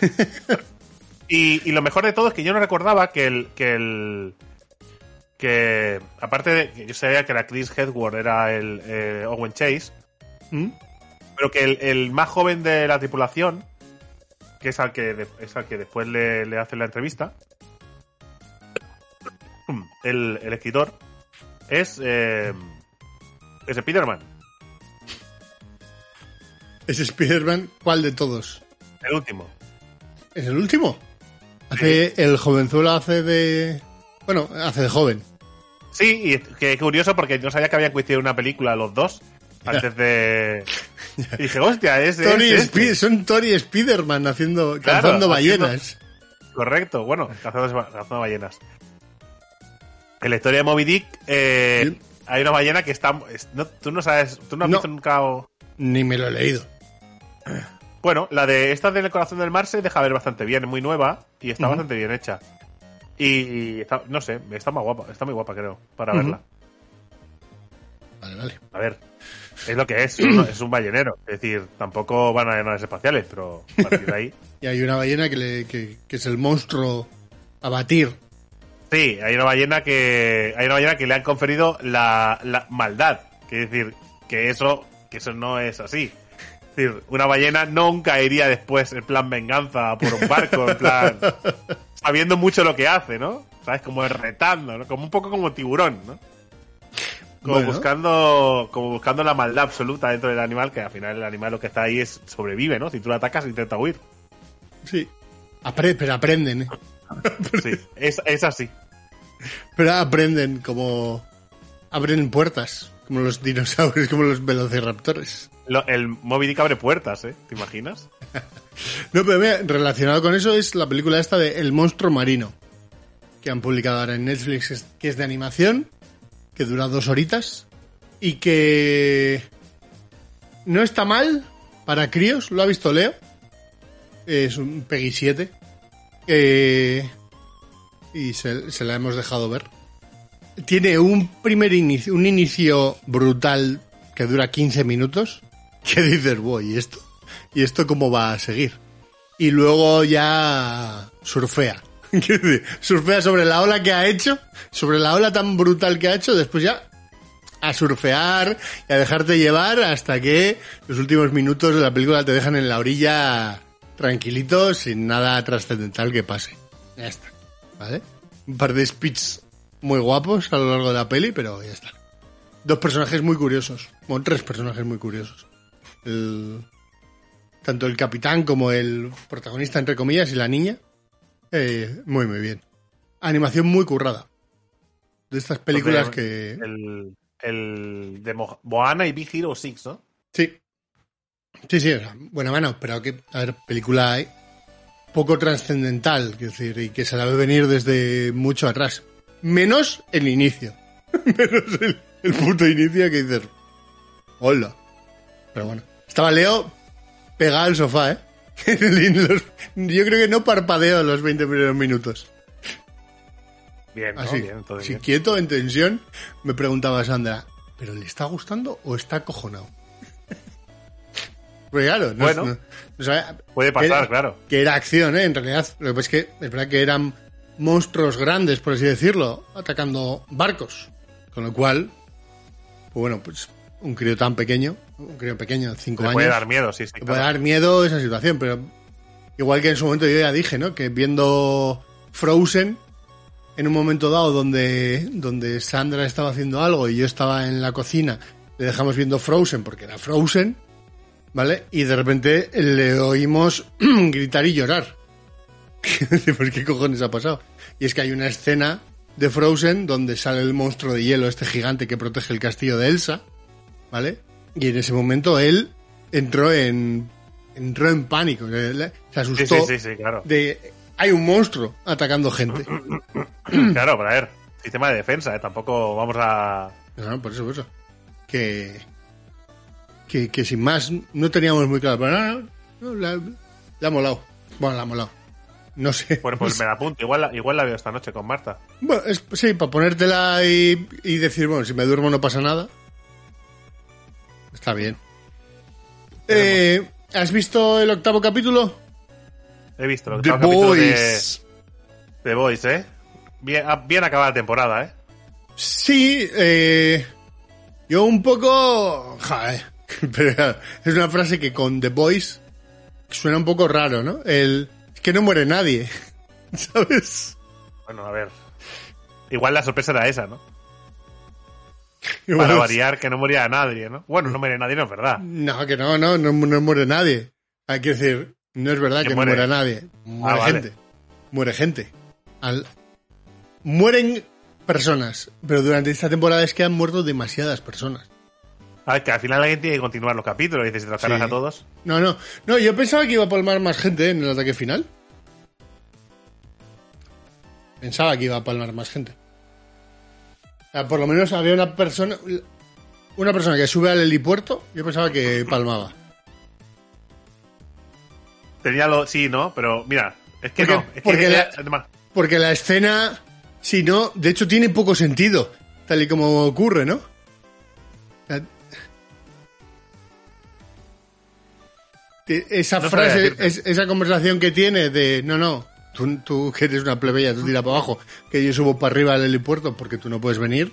<laughs> y, y lo mejor de todo es que yo no recordaba que el, que el, que aparte de que yo sabía que era Chris Hedward era el eh, Owen Chase ¿Mm? pero que el, el más joven de la tripulación que es al que de- es al que después le, le hace la entrevista el, el escritor es eh, es Spiderman ¿Es Spider-Man? ¿Cuál de todos? el último ¿Es el último? Hace, el jovenzuelo hace de... Bueno, hace de joven. sí y que curioso porque no sabía que habían coincidido una película los dos antes de <laughs> y dije hostia es, es Tony este". Spi- son Tony y Spider-Man haciendo, Claro, cazando haciendo- ballenas. Correcto, bueno, cazando, cazando ballenas. En la historia de Moby Dick eh, Sí. Hay una ballena que está... no, tú no sabes, tú no has No. visto nunca... o- Ni me lo he leído. <clears throat> Bueno, la de esta del corazón del mar se deja ver bastante bien, es muy nueva y está bastante bien hecha. Y está, no sé, está más guapa, está muy guapa creo, para verla. Vale, vale. A ver, es lo que es, es un ballenero. Es decir, tampoco van a naves espaciales, pero a partir de ahí... <laughs> Y hay una ballena que, le, que, que es el monstruo a batir. Sí, hay una ballena que hay una ballena que le han conferido la, la maldad, que es decir, que eso que eso no es así. Es decir, una ballena nunca iría después en plan venganza por un barco, en plan <laughs> sabiendo mucho lo que hace, ¿no? ¿Sabes? Como retando, ¿no? Como un poco como tiburón, ¿no? Como Bueno. buscando como buscando la maldad absoluta dentro del animal, que al final el animal lo que está ahí es sobrevive, ¿no? Si tú lo atacas intenta huir. Sí. Apre- pero aprenden, ¿eh? <laughs> Sí, es, es así. Pero aprenden como... Abren puertas. Como los dinosaurios, como los velociraptores. Lo- el Moby Dick abre puertas, ¿eh? ¿Te imaginas? <laughs> No, pero mira, relacionado con eso es la película esta de El monstruo marino, que han publicado ahora en Netflix, que es de animación, que dura dos horitas, y que no está mal para críos, lo ha visto Leo, es un Peggy 7, eh, y se, se la hemos dejado ver. Tiene un primer inicio, un inicio brutal que dura 15 minutos, que dices, voy, ¿y esto? ¿Y esto cómo va a seguir? Y luego ya surfea. <laughs> Surfea sobre la ola que ha hecho, sobre la ola tan brutal que ha hecho, después ya a surfear y a dejarte llevar hasta que los últimos minutos de la película te dejan en la orilla tranquilito, sin nada trascendental que pase. Ya está. ¿Vale? Un par de speeds muy guapos a lo largo de la peli, pero ya está. Dos personajes muy curiosos. Bueno, tres personajes muy curiosos. El, tanto el capitán como el protagonista, entre comillas, y la niña. Eh, muy, muy bien. Animación muy currada. De estas películas Porque que... El, el de Mo- Moana y Big Hero 6, ¿no? Sí. Sí, sí, o sea, buena mano, pero que, a ver, película poco trascendental, quiero decir, y que se la ve venir desde mucho atrás. Menos el inicio. <laughs> Menos el, el puto inicio que dices, hola. Pero bueno, estaba Leo pegado al sofá, ¿eh? <laughs> Los- Yo creo que no parpadeo los 20 primeros minutos. Bien, ¿no? Así, Bien, todo bien. quieto, en tensión, me preguntaba Sandra, ¿pero le está gustando o está acojonado? Pues claro, no, Bueno. no- Puede pasar, era- claro. Que era acción, ¿eh? En realidad, lo que pasa es que es verdad que eran monstruos grandes, por así decirlo, atacando barcos. Con lo cual, pues bueno, pues un crío tan pequeño, un crío pequeño, cinco Le años, puede dar miedo, sí, sí. claro. puede dar miedo esa situación, pero igual que en su momento yo ya dije, ¿no? Que viendo Frozen, en un momento dado donde, donde Sandra estaba haciendo algo y yo estaba en la cocina, le dejamos viendo Frozen porque era Frozen, ¿vale? Y de repente le oímos <clears throat> gritar y llorar. <laughs> ¿Por qué cojones ha pasado? Y es que hay una escena de Frozen donde sale el monstruo de hielo, este gigante que protege el castillo de Elsa, ¿vale? Y en ese momento él entró en entró en pánico, se asustó sí, sí, sí, claro. de hay un monstruo atacando gente. <clears throat> Claro, pero a ver, sistema de defensa, ¿eh? Tampoco vamos a... No, por eso, por eso. Que, que, que sin más no teníamos muy claro. Pero no, no, no, la, la ha molado. Bueno, la ha molado. No sé. Bueno, pues me la apunto. Igual, la- igual la veo esta noche con Marta. Bueno, es- sí, para ponértela y, y decir, bueno, si me duermo no pasa nada. Está bien. Eh, ¿Has visto el octavo capítulo? He visto The octavo capítulo de, Boys. de Boys, ¿eh? Bien, ah, bien acabada la temporada, ¿eh? Sí, eh, yo un poco... Joder, <laughs> pero es una frase que con The Boys suena un poco raro, ¿no? El... Es que no muere nadie, <laughs> ¿sabes? Bueno, a ver. Igual la sorpresa era esa, ¿no? Igual Para es- variar que no moría nadie, ¿no? Bueno, no muere nadie, no es verdad. No, que no, no, no, no muere nadie. Hay que decir, no es verdad ¿Quién que muere? no muera nadie. Muere Ah, vale. gente. Muere gente. Al- Mueren personas, pero durante esta temporada es que han muerto demasiadas personas. A ver, que al final alguien tiene que continuar los capítulos y dices, si te los cargas Sí. a todos. No, no, no, yo pensaba que iba a palmar más gente en el ataque final. Pensaba que iba a palmar más gente. O sea, por lo menos había una persona, una persona que sube al helipuerto, yo pensaba que <clears throat> palmaba. Tenía lo. Sí, ¿no? Pero mira, es que Porque- no. Es porque que la- Porque la escena, si no, de hecho tiene poco sentido, tal y como ocurre, ¿no? Esa No frase, es- esa conversación que tiene de, no, no, tú, tú que eres una plebeya, tú tira para abajo, que yo subo para arriba al helipuerto porque tú no puedes venir,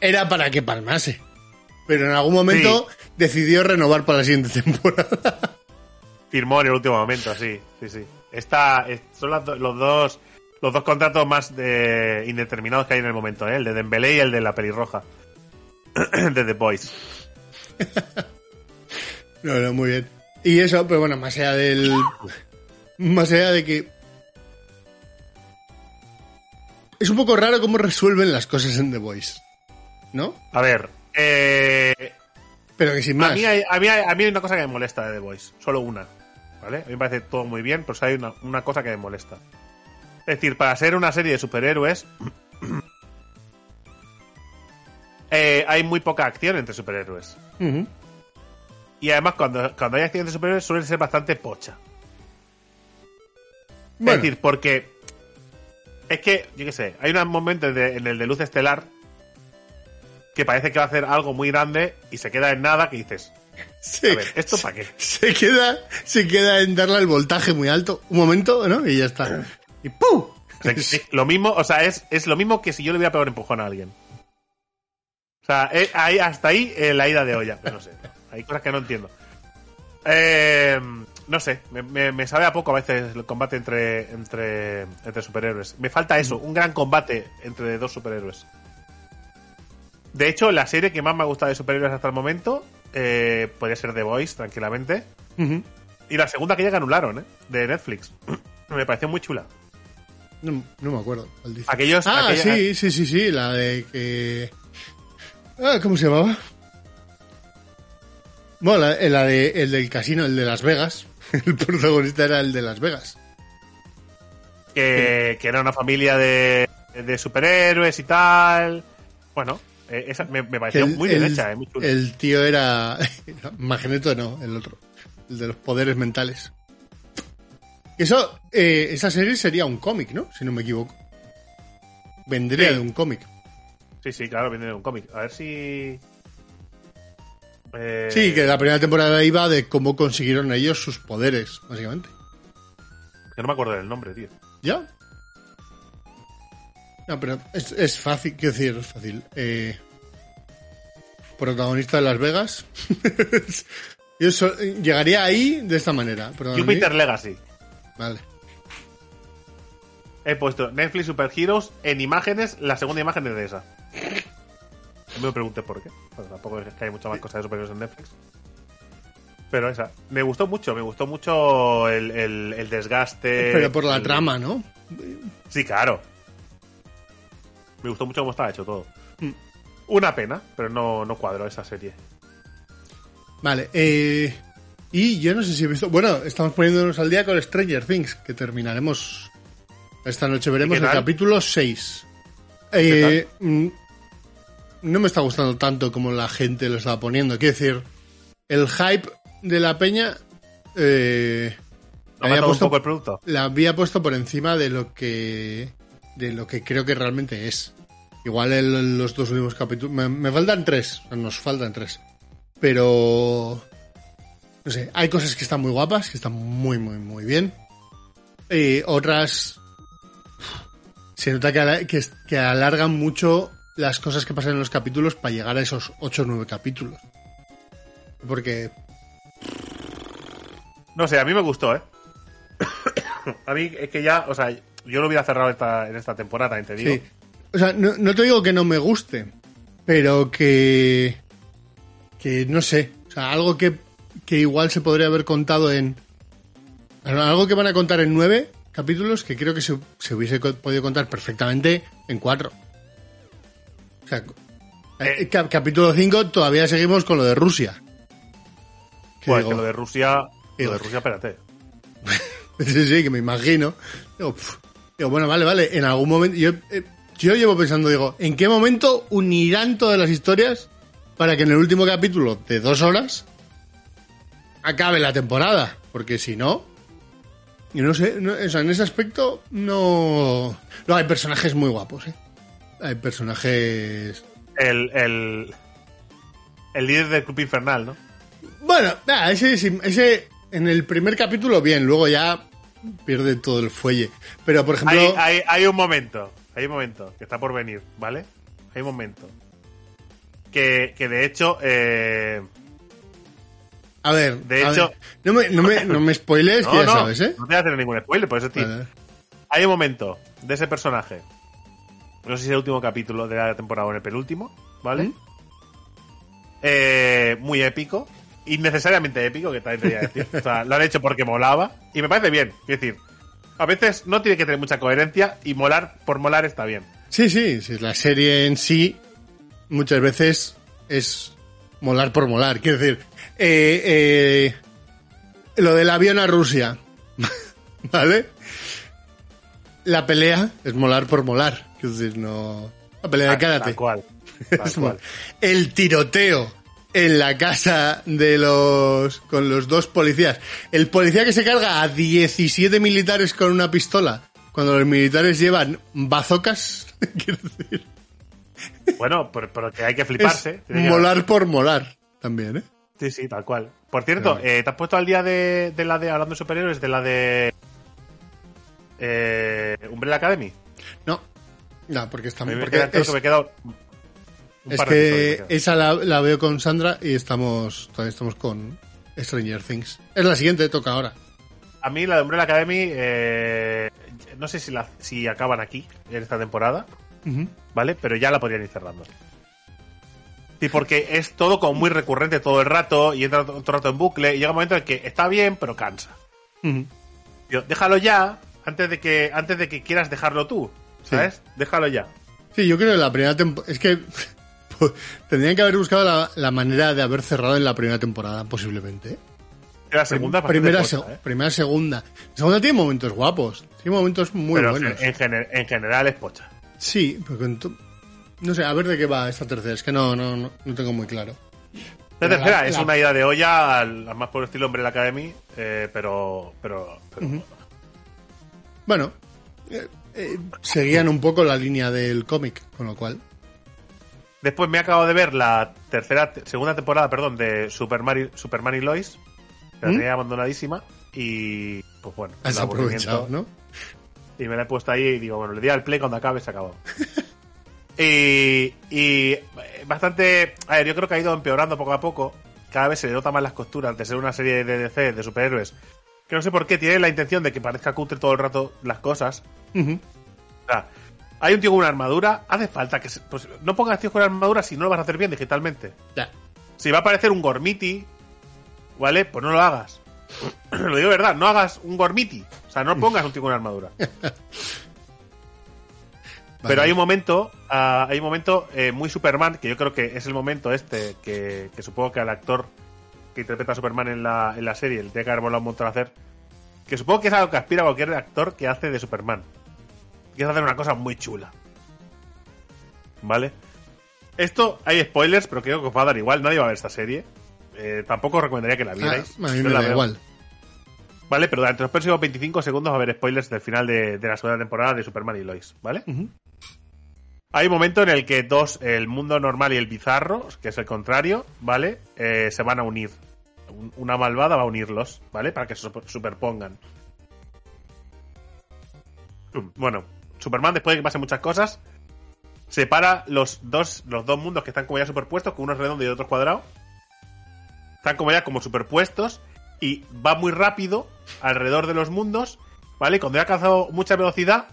era para que palmase. Pero en algún momento decidió renovar para la siguiente <laughs> temporada. firmó en el último momento, sí, sí, sí. Esta, es- son las do- los dos los dos contratos más de, indeterminados que hay en el momento, ¿eh? el de Dembélé y el de la pelirroja. <clears throat> de The Boys. <laughs> No, no, muy bien. Y eso, pero bueno, más allá del. Más allá de que. Es un poco raro cómo resuelven las cosas en The Voice. ¿No? A ver, eh, Pero que sin a, más. mí hay, a, mí hay, a mí hay una cosa que me molesta de The Boys, solo una. ¿Vale? A mí me parece todo muy bien, pero hay una, una cosa que me molesta. Es decir, para ser una serie de superhéroes, <clears throat> eh, hay muy poca acción entre superhéroes. Ujú. Y además, cuando, cuando hay acción entre superhéroes, suelen ser bastante pocha. Bueno, Es decir, porque. Es que, yo qué sé, hay un momento en, de- en el de Luz Estelar que parece que va a hacer algo muy grande y se queda en nada que dices, sí, a ver, ¿esto para qué? <laughs> se, queda, se queda en darle el voltaje muy alto. Un momento, ¿no? Y ya está. Y ¡pum! O sea, lo mismo, o sea, es, es lo mismo que si yo le hubiera pegado un empujón a alguien. O sea, eh, ahí, hasta ahí eh, la ida de olla. No sé, hay cosas que no entiendo. Eh, no sé, me, me- me sabe a poco a veces el combate entre, entre, entre superhéroes. Me falta eso, un gran combate entre dos superhéroes. De hecho, la serie que más me ha gustado de superhéroes hasta el momento eh, podría ser The Voice, tranquilamente. Y la segunda que ya anularon, ¿eh? De Netflix. <clears throat> me pareció muy chula. No, no me acuerdo. Aquellos, Ah, aquella- sí, sí, sí, sí, la de que... Ah, ¿Cómo se llamaba? Bueno, la, la de, el del casino, el de Las Vegas. <laughs> El protagonista era el de Las Vegas. que, que era una familia de, de superhéroes y tal. Bueno, eh, esa me, me pareció El- muy bien el- hecha, eh, muy chula. El tío era... <laughs> Magneto no, el otro. El de los poderes mentales. Eso, eh, esa serie sería un cómic, ¿no? Si no me equivoco. Vendría Sí. de un cómic. Sí, sí, claro, viene de un cómic. A ver si. Eh, Sí, que la primera temporada iba de cómo consiguieron ellos sus poderes, básicamente. que no me acuerdo del nombre, tío. ¿Ya? No, pero es, es fácil, quiero decir, es fácil. Eh, protagonista de Las Vegas. <laughs> Yo so- llegaría ahí de esta manera. Jupiter Legacy. Vale. He puesto Netflix Super Heroes en imágenes, la segunda imagen es de esa. No me preguntes por qué. Bueno, tampoco es que hay muchas más cosas de superhéroes en Netflix. Pero esa. Me gustó mucho, me gustó mucho el, el- el desgaste. Pero por la el- trama, ¿no? Sí, claro. Me gustó mucho cómo estaba hecho todo. Mm. Una pena, pero no, no cuadro esa serie. Vale. Eh, y yo no sé si he visto... Bueno, estamos poniéndonos al día con Stranger Things, que terminaremos... Esta noche veremos ¿Y qué el capítulo 6. Eh, no me está gustando tanto como la gente lo estaba poniendo. Quiero decir, el hype de la peña eh, ¿Ha había puesto, un poco el producto? la había puesto por encima de lo que de lo que creo que realmente es. Igual en los dos últimos capítulos. Me, me faltan tres. Nos faltan tres. Pero. No sé. Hay cosas que están muy guapas, que están muy, muy, muy bien. Y otras. Se nota que, que alargan mucho las cosas que pasan en los capítulos para llegar a esos 8 o 9 capítulos. Porque... No sé, a mí me gustó, ¿eh? <coughs> a mí es que ya, o sea, yo lo hubiera cerrado esta, en esta temporada, también te digo. Sí. O sea, no, no, te digo que no me guste, pero que... Que no sé. O sea, algo que, que igual se podría haber contado en... Algo que van a contar en 9 capítulos que creo que se, se hubiese podido contar perfectamente en 4 sea, Eh. cap- capítulo 5 todavía seguimos con lo de Rusia. Joder, digo, que lo de Rusia, lo Digo- de Rusia, espérate. <laughs> Sí, sí, que me imagino. Digo, pf, digo, bueno, vale, vale. En algún momento. Yo, eh, yo llevo pensando, digo, ¿en qué momento unirán todas las historias para que en el último capítulo de dos horas acabe la temporada? Porque si no. Yo no sé, no- o sea, en ese aspecto no. No, hay personajes muy guapos, ¿eh? Hay personajes. El, el, el líder del club infernal, ¿no? Bueno, nada, ese, ese en el primer capítulo bien, luego ya pierde todo el fuelle. Pero, por ejemplo. Hay, hay, hay un momento, hay un momento que está por venir, ¿vale? Hay un momento. Que, que de hecho, eh, A ver, De a hecho- ver, no me, no me, no me spoiles, <laughs> que no, ya no, sabes, ¿eh? no te voy a hacer ningún spoiler, por eso, tío. Hay un momento de ese personaje. No sé si es el último capítulo de la temporada o en el penúltimo, ¿vale? ¿Mm? Eh, muy épico. Innecesariamente épico, que también te voy a decir. O sea, lo han hecho porque molaba. Y me parece bien. Es decir, a veces no tiene que tener mucha coherencia y molar por molar está bien. Sí, sí, sí, la serie en sí muchas veces es molar por molar. Quiero decir, eh, eh, lo del avión a Rusia, <laughs> ¿vale? La pelea es molar por molar. Quiero decir, no... La pelea de karate. Tal cual. <laughs> Cual. El tiroteo en la casa de los. con los dos policías. El policía que se carga a 17 militares con una pistola. Cuando los militares llevan bazocas. <laughs> Quiero decir. Bueno, pero, pero que hay que Es fliparse. Que- molar por molar. También, ¿eh? Sí, sí, tal cual. Por cierto, Claro. eh, ¿te has puesto al día de, de la de, hablando de superhéroes, de la de... Eh, Umbrella Academy? No. No, porque estamos. me Porque es, que me queda un es que esa la, la veo con Sandra y estamos. Todavía estamos con Stranger Things. Es la siguiente, toca ahora. A mí la de Umbrella Academy, eh, no sé si, la, si acaban aquí, en esta temporada. ¿vale? Pero ya la podrían ir cerrando. Sí, porque es todo como muy recurrente todo el rato y entra todo el rato en bucle y llega un momento en que está bien, pero cansa. Tío, déjalo ya antes de que antes de que quieras dejarlo tú, ¿sabes? Déjalo ya. Sí, yo creo que la primera temporada. Es que <laughs> pues, tendrían que haber buscado la, la manera de haber cerrado en la primera temporada, posiblemente. La segunda bastante primera, se- ¿eh? primera, segunda. La segunda tiene momentos guapos. Tiene momentos muy Pero buenos. en, gener- en general es pocha. Sí, to- no sé, a ver de qué va esta tercera. Es que no, no, no, no tengo muy claro. La tercera la- es una ida de olla al, al más por estilo Hombre la Academy, eh, pero, pero. Bueno, eh, eh, seguían un poco la línea del cómic, con lo cual. Después me he acabado de ver la tercera, segunda temporada, perdón, de Superman y, Superman y Lois. La ¿Mm? tenía abandonadísima y, pues bueno, Has aprovechado. ¿no? Y me la he puesto ahí y digo, bueno, le di al play cuando acabe, se acabó. <laughs> y, y eh, bastante. A ver, yo creo que ha ido empeorando poco a poco. Cada vez se le nota más las costuras de ser una serie de DC, de superhéroes. Que no sé por qué tiene la intención de que parezca cutre todo el rato las cosas. O sea, hay un tío con una armadura, hace falta que. se- pues no pongas tíos con armadura si no lo vas a hacer bien digitalmente. Ya. Si va a aparecer un Gormiti, ¿vale? Pues no lo hagas. <clears throat> lo digo de verdad, no hagas un Gormiti. O sea, no pongas un tío con armadura. <laughs> Pero Vale. hay un momento, ah, hay un momento eh, muy Superman, que yo creo que es el momento este, que, que supongo que al actor que interpreta a Superman en la, en la serie le tiene que haber volado un montón a hacer, que supongo que es algo que aspira a cualquier actor que hace de Superman. Que es hacer una cosa muy chula. ¿Vale? Esto, hay spoilers, pero creo que os va a dar igual, nadie va a ver esta serie. Eh, tampoco os recomendaría que la Ah, vierais. a mí Yo me la da veo. igual. ¿Vale? Pero durante los próximos 25 segundos va a haber spoilers del final de, de la segunda temporada de Superman y Lois, ¿vale? Hay un momento en el que dos, el mundo normal y el bizarro, que es el contrario, ¿vale? Eh, se van a unir. Un- Una malvada va a unirlos, ¿vale? Para que se super- superpongan. Bueno, Superman, después de que pasen muchas cosas, separa los dos, los dos mundos que están como ya superpuestos, que uno es redondo y el otro es cuadrado. Están como ya como superpuestos y va muy rápido alrededor de los mundos, ¿vale? Cuando ya ha alcanzado mucha velocidad,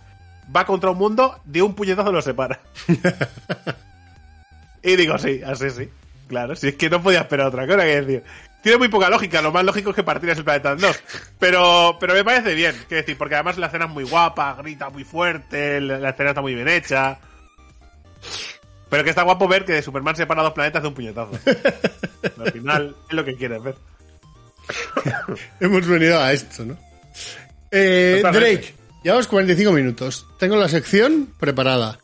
va contra un mundo, de un puñetazo lo separa. <laughs> y digo, sí, así sí. Claro, si es que no podía esperar otra cosa que decir. Tiene muy poca lógica, lo más lógico es que partieras el planeta en dos. Pero, pero me parece bien, quiero decir, porque además la escena es muy guapa, grita muy fuerte, la escena está muy bien hecha. Pero que está guapo ver que Superman separa dos planetas de un puñetazo. <laughs> Al final es lo que quieres ver. Hemos venido a esto, ¿no? Eh. Drake, llevamos 45 minutos. Tengo la sección preparada.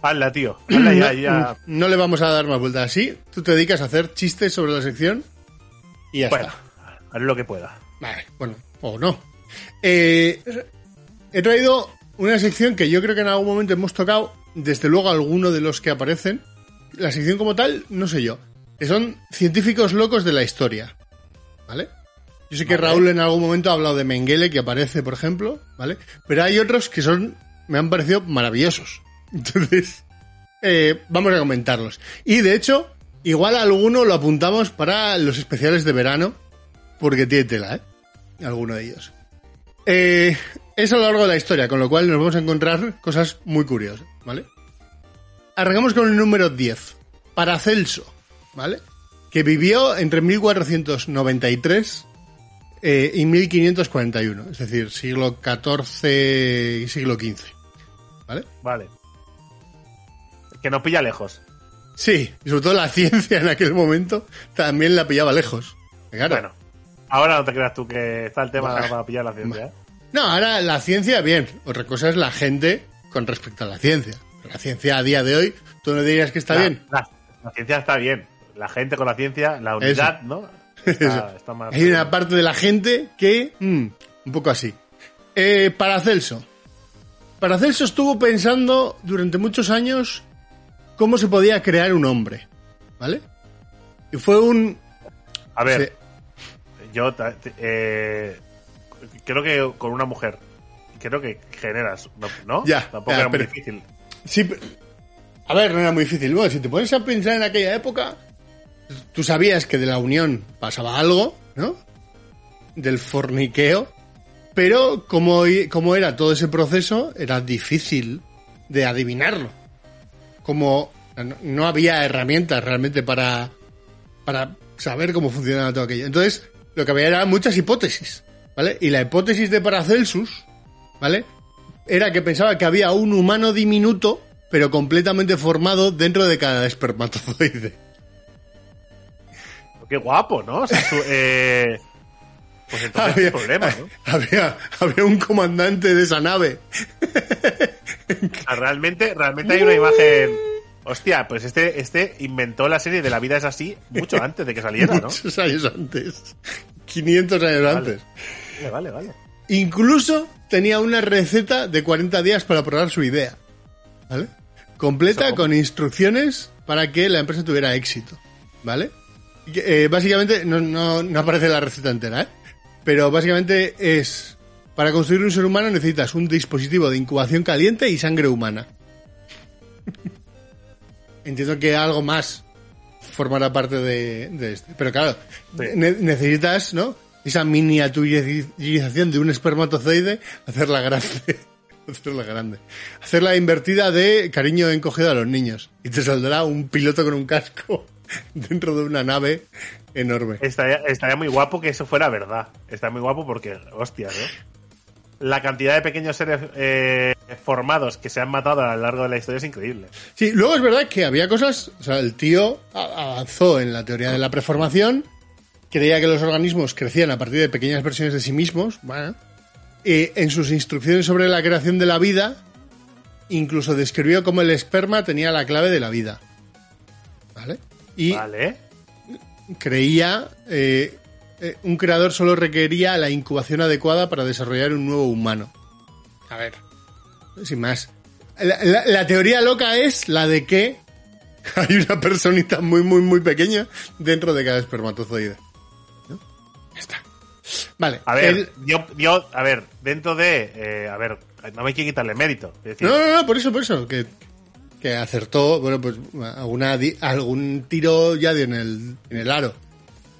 Hazla, tío. Hazla ya, no, ya. no le vamos a dar más vueltas así. Tú te dedicas a hacer chistes sobre la sección y ya Bueno, está. haré lo que pueda. Vale, bueno, o no. Eh, he traído una sección que yo creo que en algún momento hemos tocado, desde luego alguno de los que aparecen. La sección como tal, no sé yo. Que son científicos locos de la historia. ¿Vale? Yo sé que Vale. Raúl en algún momento ha hablado de Mengele, que aparece, por ejemplo, ¿vale? Pero hay otros que son, me han parecido maravillosos. <laughs> Entonces, eh, vamos a comentarlos. Y de hecho, igual alguno lo apuntamos para los especiales de verano, porque tiene tela, ¿eh? Alguno de ellos. Eh, es a lo largo de la historia, con lo cual nos vamos a encontrar cosas muy curiosas, ¿vale? Arrancamos con el número 10, Paracelso, ¿vale? Que vivió entre 1493 eh, y 1541, es decir, siglo XIV y siglo XV, ¿vale? Vale. Que nos pilla lejos. Sí, y sobre todo la ciencia en aquel momento también la pillaba lejos. Claro. Bueno, ahora no te creas tú que está el tema Bah. para pillar la ciencia. ¿eh? No, ahora la ciencia, bien. Otra cosa es la gente con respecto a la ciencia. La ciencia a día de hoy, tú no dirías que está La- bien. La, la ciencia está bien. La gente con la ciencia, la unidad, ¿no? Está. Hay una parte de la gente que... mm, un poco así. Eh, Paracelso. Paracelso estuvo pensando durante muchos años cómo se podía crear un hombre. ¿Vale? Y fue un... A ver, yo eh, creo que con una mujer, creo que generas, ¿no? Ya, Tampoco ya, era muy difícil. Sí, a ver, no era muy difícil. Bueno, si te pones a pensar en aquella época, tú sabías que de la unión pasaba algo, ¿no? Del forniqueo, pero como, era todo ese proceso, era difícil de adivinarlo. Como no, no había herramientas realmente para, para saber cómo funcionaba todo aquello. Entonces, lo que había eran muchas hipótesis, ¿vale? Y la hipótesis de Paracelsus, ¿vale? Era que pensaba que había un humano diminuto, pero completamente formado dentro de cada espermatozoide. Qué guapo, ¿no? O sea, su- eh, pues entonces Había, problema, ¿no? había, había un comandante de esa nave. O sea, realmente, realmente hay una imagen. Hostia, pues este, este inventó la serie de La vida es así mucho antes de que saliera, ¿no? Muchos años antes. 500 años Vale. antes. Vale, vale, vale. Incluso tenía una receta de 40 días para probar su idea. ¿Vale? Completa Eso. con instrucciones para que la empresa tuviera éxito. ¿Vale? Eh, básicamente, no, no, no aparece la receta entera, ¿eh? Pero básicamente es. Para construir un ser humano necesitas un dispositivo de incubación caliente y sangre humana. <laughs> Entiendo que algo más formará parte de, de este. Pero claro, Sí. ne- necesitas, ¿no? Esa miniaturización de un espermatozoide, hacerla grande. <laughs> hacerla grande. Hacerla invertida de cariño encogido a los niños. Y te saldrá un piloto con un casco <laughs> dentro de una nave enorme. Estaría, estaría muy guapo que eso fuera verdad. Estaría muy guapo porque, hostias, ¿no? La cantidad de pequeños seres eh, formados que se han matado a lo largo de la historia es increíble. Sí, luego es verdad que había cosas, o sea, el tío avanzó en la teoría de la preformación, creía que los organismos crecían a partir de pequeñas versiones de sí mismos, bueno, y en sus instrucciones sobre la creación de la vida, incluso describió cómo el esperma tenía la clave de la vida. ¿Vale? Y Vale. creía, eh, eh, un creador solo requería la incubación adecuada para desarrollar un nuevo humano. A ver, sin más. La, la- la teoría loca es la de que <laughs> hay una personita muy, muy, muy pequeña dentro de cada espermatozoide. ¿No? Ya está. Vale. A ver, el- yo, yo, a ver, dentro de. eh, a ver, no hay que quitarle mérito. Es decir, No, no, no, por eso, por eso. Que, que acertó, bueno, pues alguna, algún tiro ya dio en el, en el aro.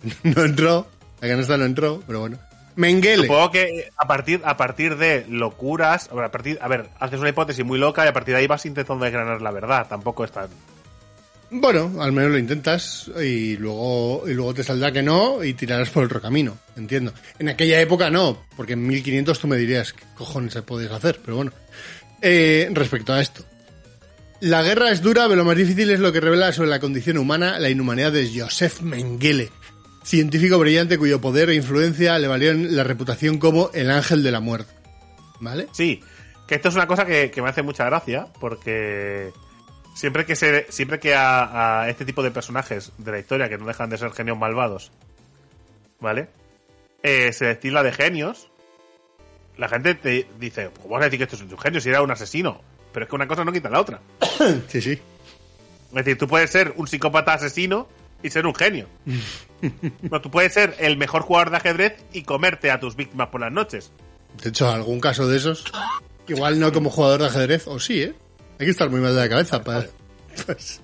<laughs> No entró, la canasta no entró, pero bueno. Mengele. Supongo que a partir, a partir de locuras, a partir, a ver, haces una hipótesis muy loca y a partir de ahí vas intentando desgranar la verdad. Tampoco es tan. Bueno, al menos lo intentas y luego, y luego te saldrá que no y tirarás por otro camino, entiendo. En aquella época no, porque en 1500 tú me dirías qué cojones se podías hacer, pero bueno. Eh, respecto a esto. La guerra es dura, pero lo más difícil es lo que revela sobre la condición humana la inhumanidad de Joseph Mengele, científico brillante cuyo poder e influencia le valieron la reputación como el ángel de la muerte. ¿Vale? Sí, que esto es una cosa que, me hace mucha gracia, porque siempre que se, siempre que a, este tipo de personajes de la historia, que no dejan de ser genios malvados, ¿vale? Eh, se destila de genios, la gente te dice, ¿cómo vas a decir que esto es un genio si era un asesino? Pero es que una cosa no quita la otra. <coughs> Sí, sí. Es decir, tú puedes ser un psicópata asesino y ser un genio. <laughs> no, tú puedes ser el mejor jugador de ajedrez y comerte a tus víctimas por las noches. De hecho, algún caso de esos, igual no como jugador de ajedrez, o sí, ¿eh? Hay que estar muy mal de la cabeza para, pues,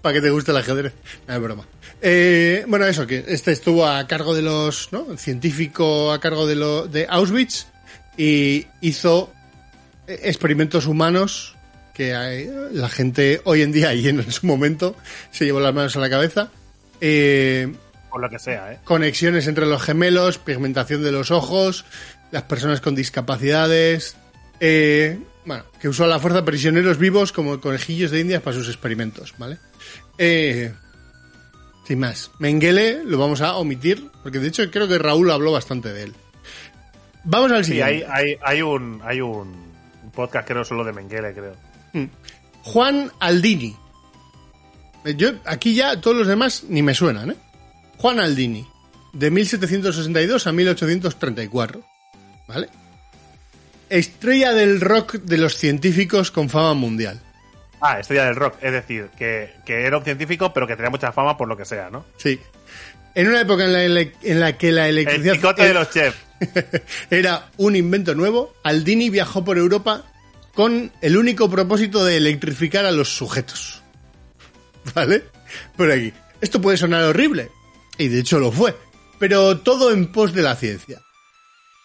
para que te guste el ajedrez. No, es broma. Eh, bueno, eso, que este estuvo a cargo de los, ¿no? El científico a cargo de, lo, de Auschwitz y hizo experimentos humanos que hay- la gente hoy en día y en su momento se llevó las manos a la cabeza. Eh, Por lo que sea, ¿eh? conexiones entre los gemelos, pigmentación de los ojos, las personas con discapacidades, eh, bueno, que usó a la fuerza prisioneros vivos como conejillos de indias para sus experimentos, ¿vale? Eh, sin más, Mengele lo vamos a omitir, porque de hecho creo que Raúl habló bastante de él. Vamos al Sí, siguiente. hay, hay, hay un, hay un podcast que no solo de Mengele, creo. Juan Aldini. Eh, Yo, aquí ya todos los demás ni me suenan, ¿eh? Juan Aldini, de 1762 a 1834. ¿Vale? Estrella del rock de los científicos con fama mundial. Ah, estrella del rock. Es decir, que, que era un científico, pero que tenía mucha fama por lo que sea, ¿no? Sí. En una época en la, en la que la El electricidad picote de los chefs. <laughs> era un invento nuevo, Aldini viajó por Europa con el único propósito de electrificar a los sujetos. <laughs> ¿Vale? Por aquí. Esto puede sonar horrible, y de hecho lo fue, pero todo en pos de la ciencia.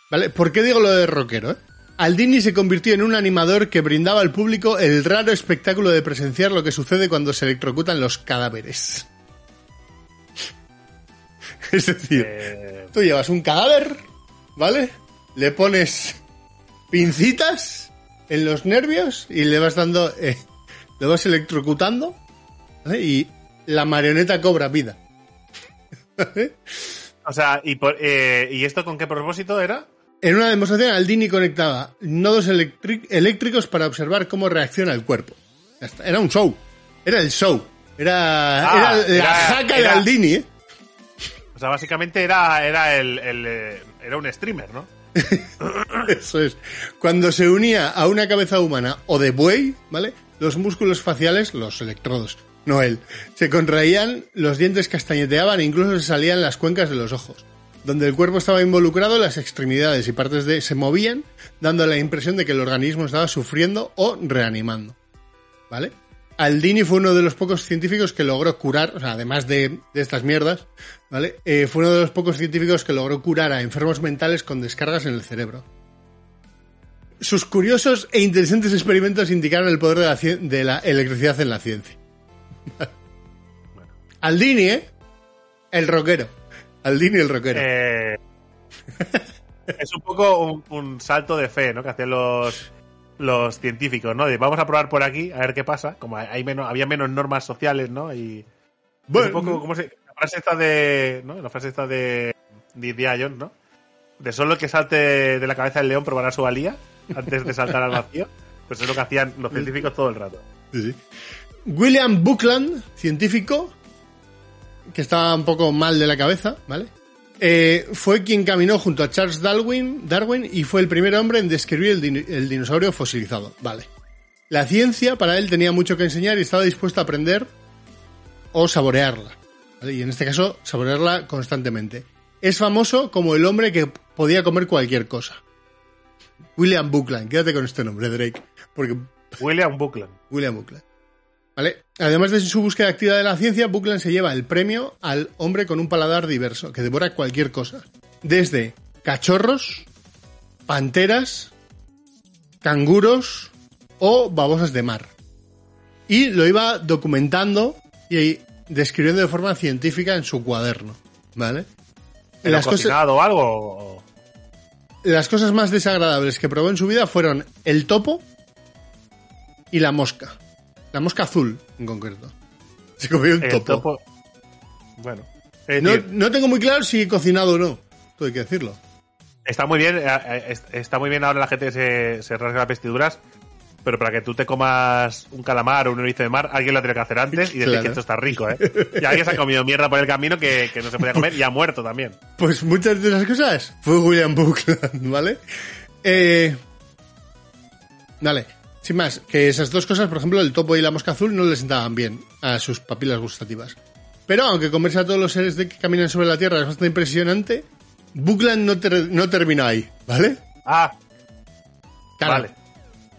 ¿Vale? ¿Por qué digo lo de rockero? eh? Aldini se convirtió en un animador que brindaba al público el raro espectáculo de presenciar lo que sucede cuando se electrocutan los cadáveres. <laughs> Es decir, Eh, Tú llevas un cadáver, ¿vale? Le pones pincitas en los nervios y le vas dando, eh, le vas electrocutando ¿vale? y la marioneta cobra vida. <laughs> O sea, ¿y, por- eh, ¿y esto con qué propósito era? En una demostración, Aldini conectaba nodos eléctricos para observar cómo reacciona el cuerpo. Era un show. Era el show. Era, Ah, era la era- jaca de Aldini, ¿eh? O sea, básicamente era, era el, el, eh, era un streamer, ¿no? <laughs> Eso es. Cuando se unía a una cabeza humana o de buey, ¿vale? Los músculos faciales, los electrodos, no él, se contraían, los dientes castañeteaban e incluso se salían las cuencas de los ojos. Donde el cuerpo estaba involucrado, las extremidades y partes de se movían, dando la impresión de que el organismo estaba sufriendo o reanimando. ¿Vale? Aldini fue uno de los pocos científicos que logró curar, o sea, además de, de estas mierdas, ¿vale? Eh, fue uno de los pocos científicos que logró curar a enfermos mentales con descargas en el cerebro. Sus curiosos e interesantes experimentos indicaron el poder de la, cien- de la electricidad en la ciencia. Aldini, ¿eh? El rockero. Aldini el rockero. Eh, <laughs> es un poco un, un salto de fe, ¿no? Que hacían los, los científicos, ¿no? De vamos a probar por aquí, a ver qué pasa. Como hay menos, había menos normas sociales, ¿no? Y Bueno, un poco, ¿cómo se, la frase esta de, ¿no? La frase esta de, de Indiana Jones, ¿no? De solo el que salte de la cabeza del león probará su valía antes de saltar al vacío. Pues es lo que hacían los científicos todo el rato. Sí, sí. William Buckland, científico, que estaba un poco mal de la cabeza, ¿vale? Eh, fue quien caminó junto a Charles Darwin, Darwin y fue el primer hombre en describir el, din- el dinosaurio fosilizado. Vale. La ciencia para él tenía mucho que enseñar y estaba dispuesto a aprender o saborearla. ¿vale? Y en este caso, saborearla constantemente. Es famoso como el hombre que podía comer cualquier cosa. William Buckland, quédate con este nombre, Drake, porque William Buckland. William Buckland. ¿Vale? Además de su búsqueda activa de la ciencia, Buckland se lleva el premio al hombre con un paladar diverso, que devora cualquier cosa. Desde cachorros, panteras, canguros o babosas de mar. Y lo iba documentando y describiendo de forma científica en su cuaderno. ¿Vale? ¿Pero Las cocinado o algo? las cosas más desagradables que probó en su vida fueron el topo y la mosca. La mosca azul, en concreto. Se comió un El topo. topo. Bueno. No, no tengo muy claro si he cocinado o no. Todo hay que decirlo. Está muy bien, eh, eh, es- está muy bien ahora la gente que se, se rasga las vestiduras, pero para que tú te comas un calamar o un erizo de mar, alguien lo tiene que hacer antes y decir Claro. que esto está rico, ¿eh? Y alguien se ha comido mierda por el camino que, que no se podía comer y ha muerto también. Pues muchas de esas cosas fue William Buckland, ¿vale? Eh, vale, sin más, que esas dos cosas, por ejemplo, el topo y la mosca azul no le sentaban bien a sus papilas gustativas. Pero aunque comerse a todos los seres de que caminan sobre la Tierra es bastante impresionante, Buckland no, ter- no terminó ahí, ¿vale? Ah, Claro, vale.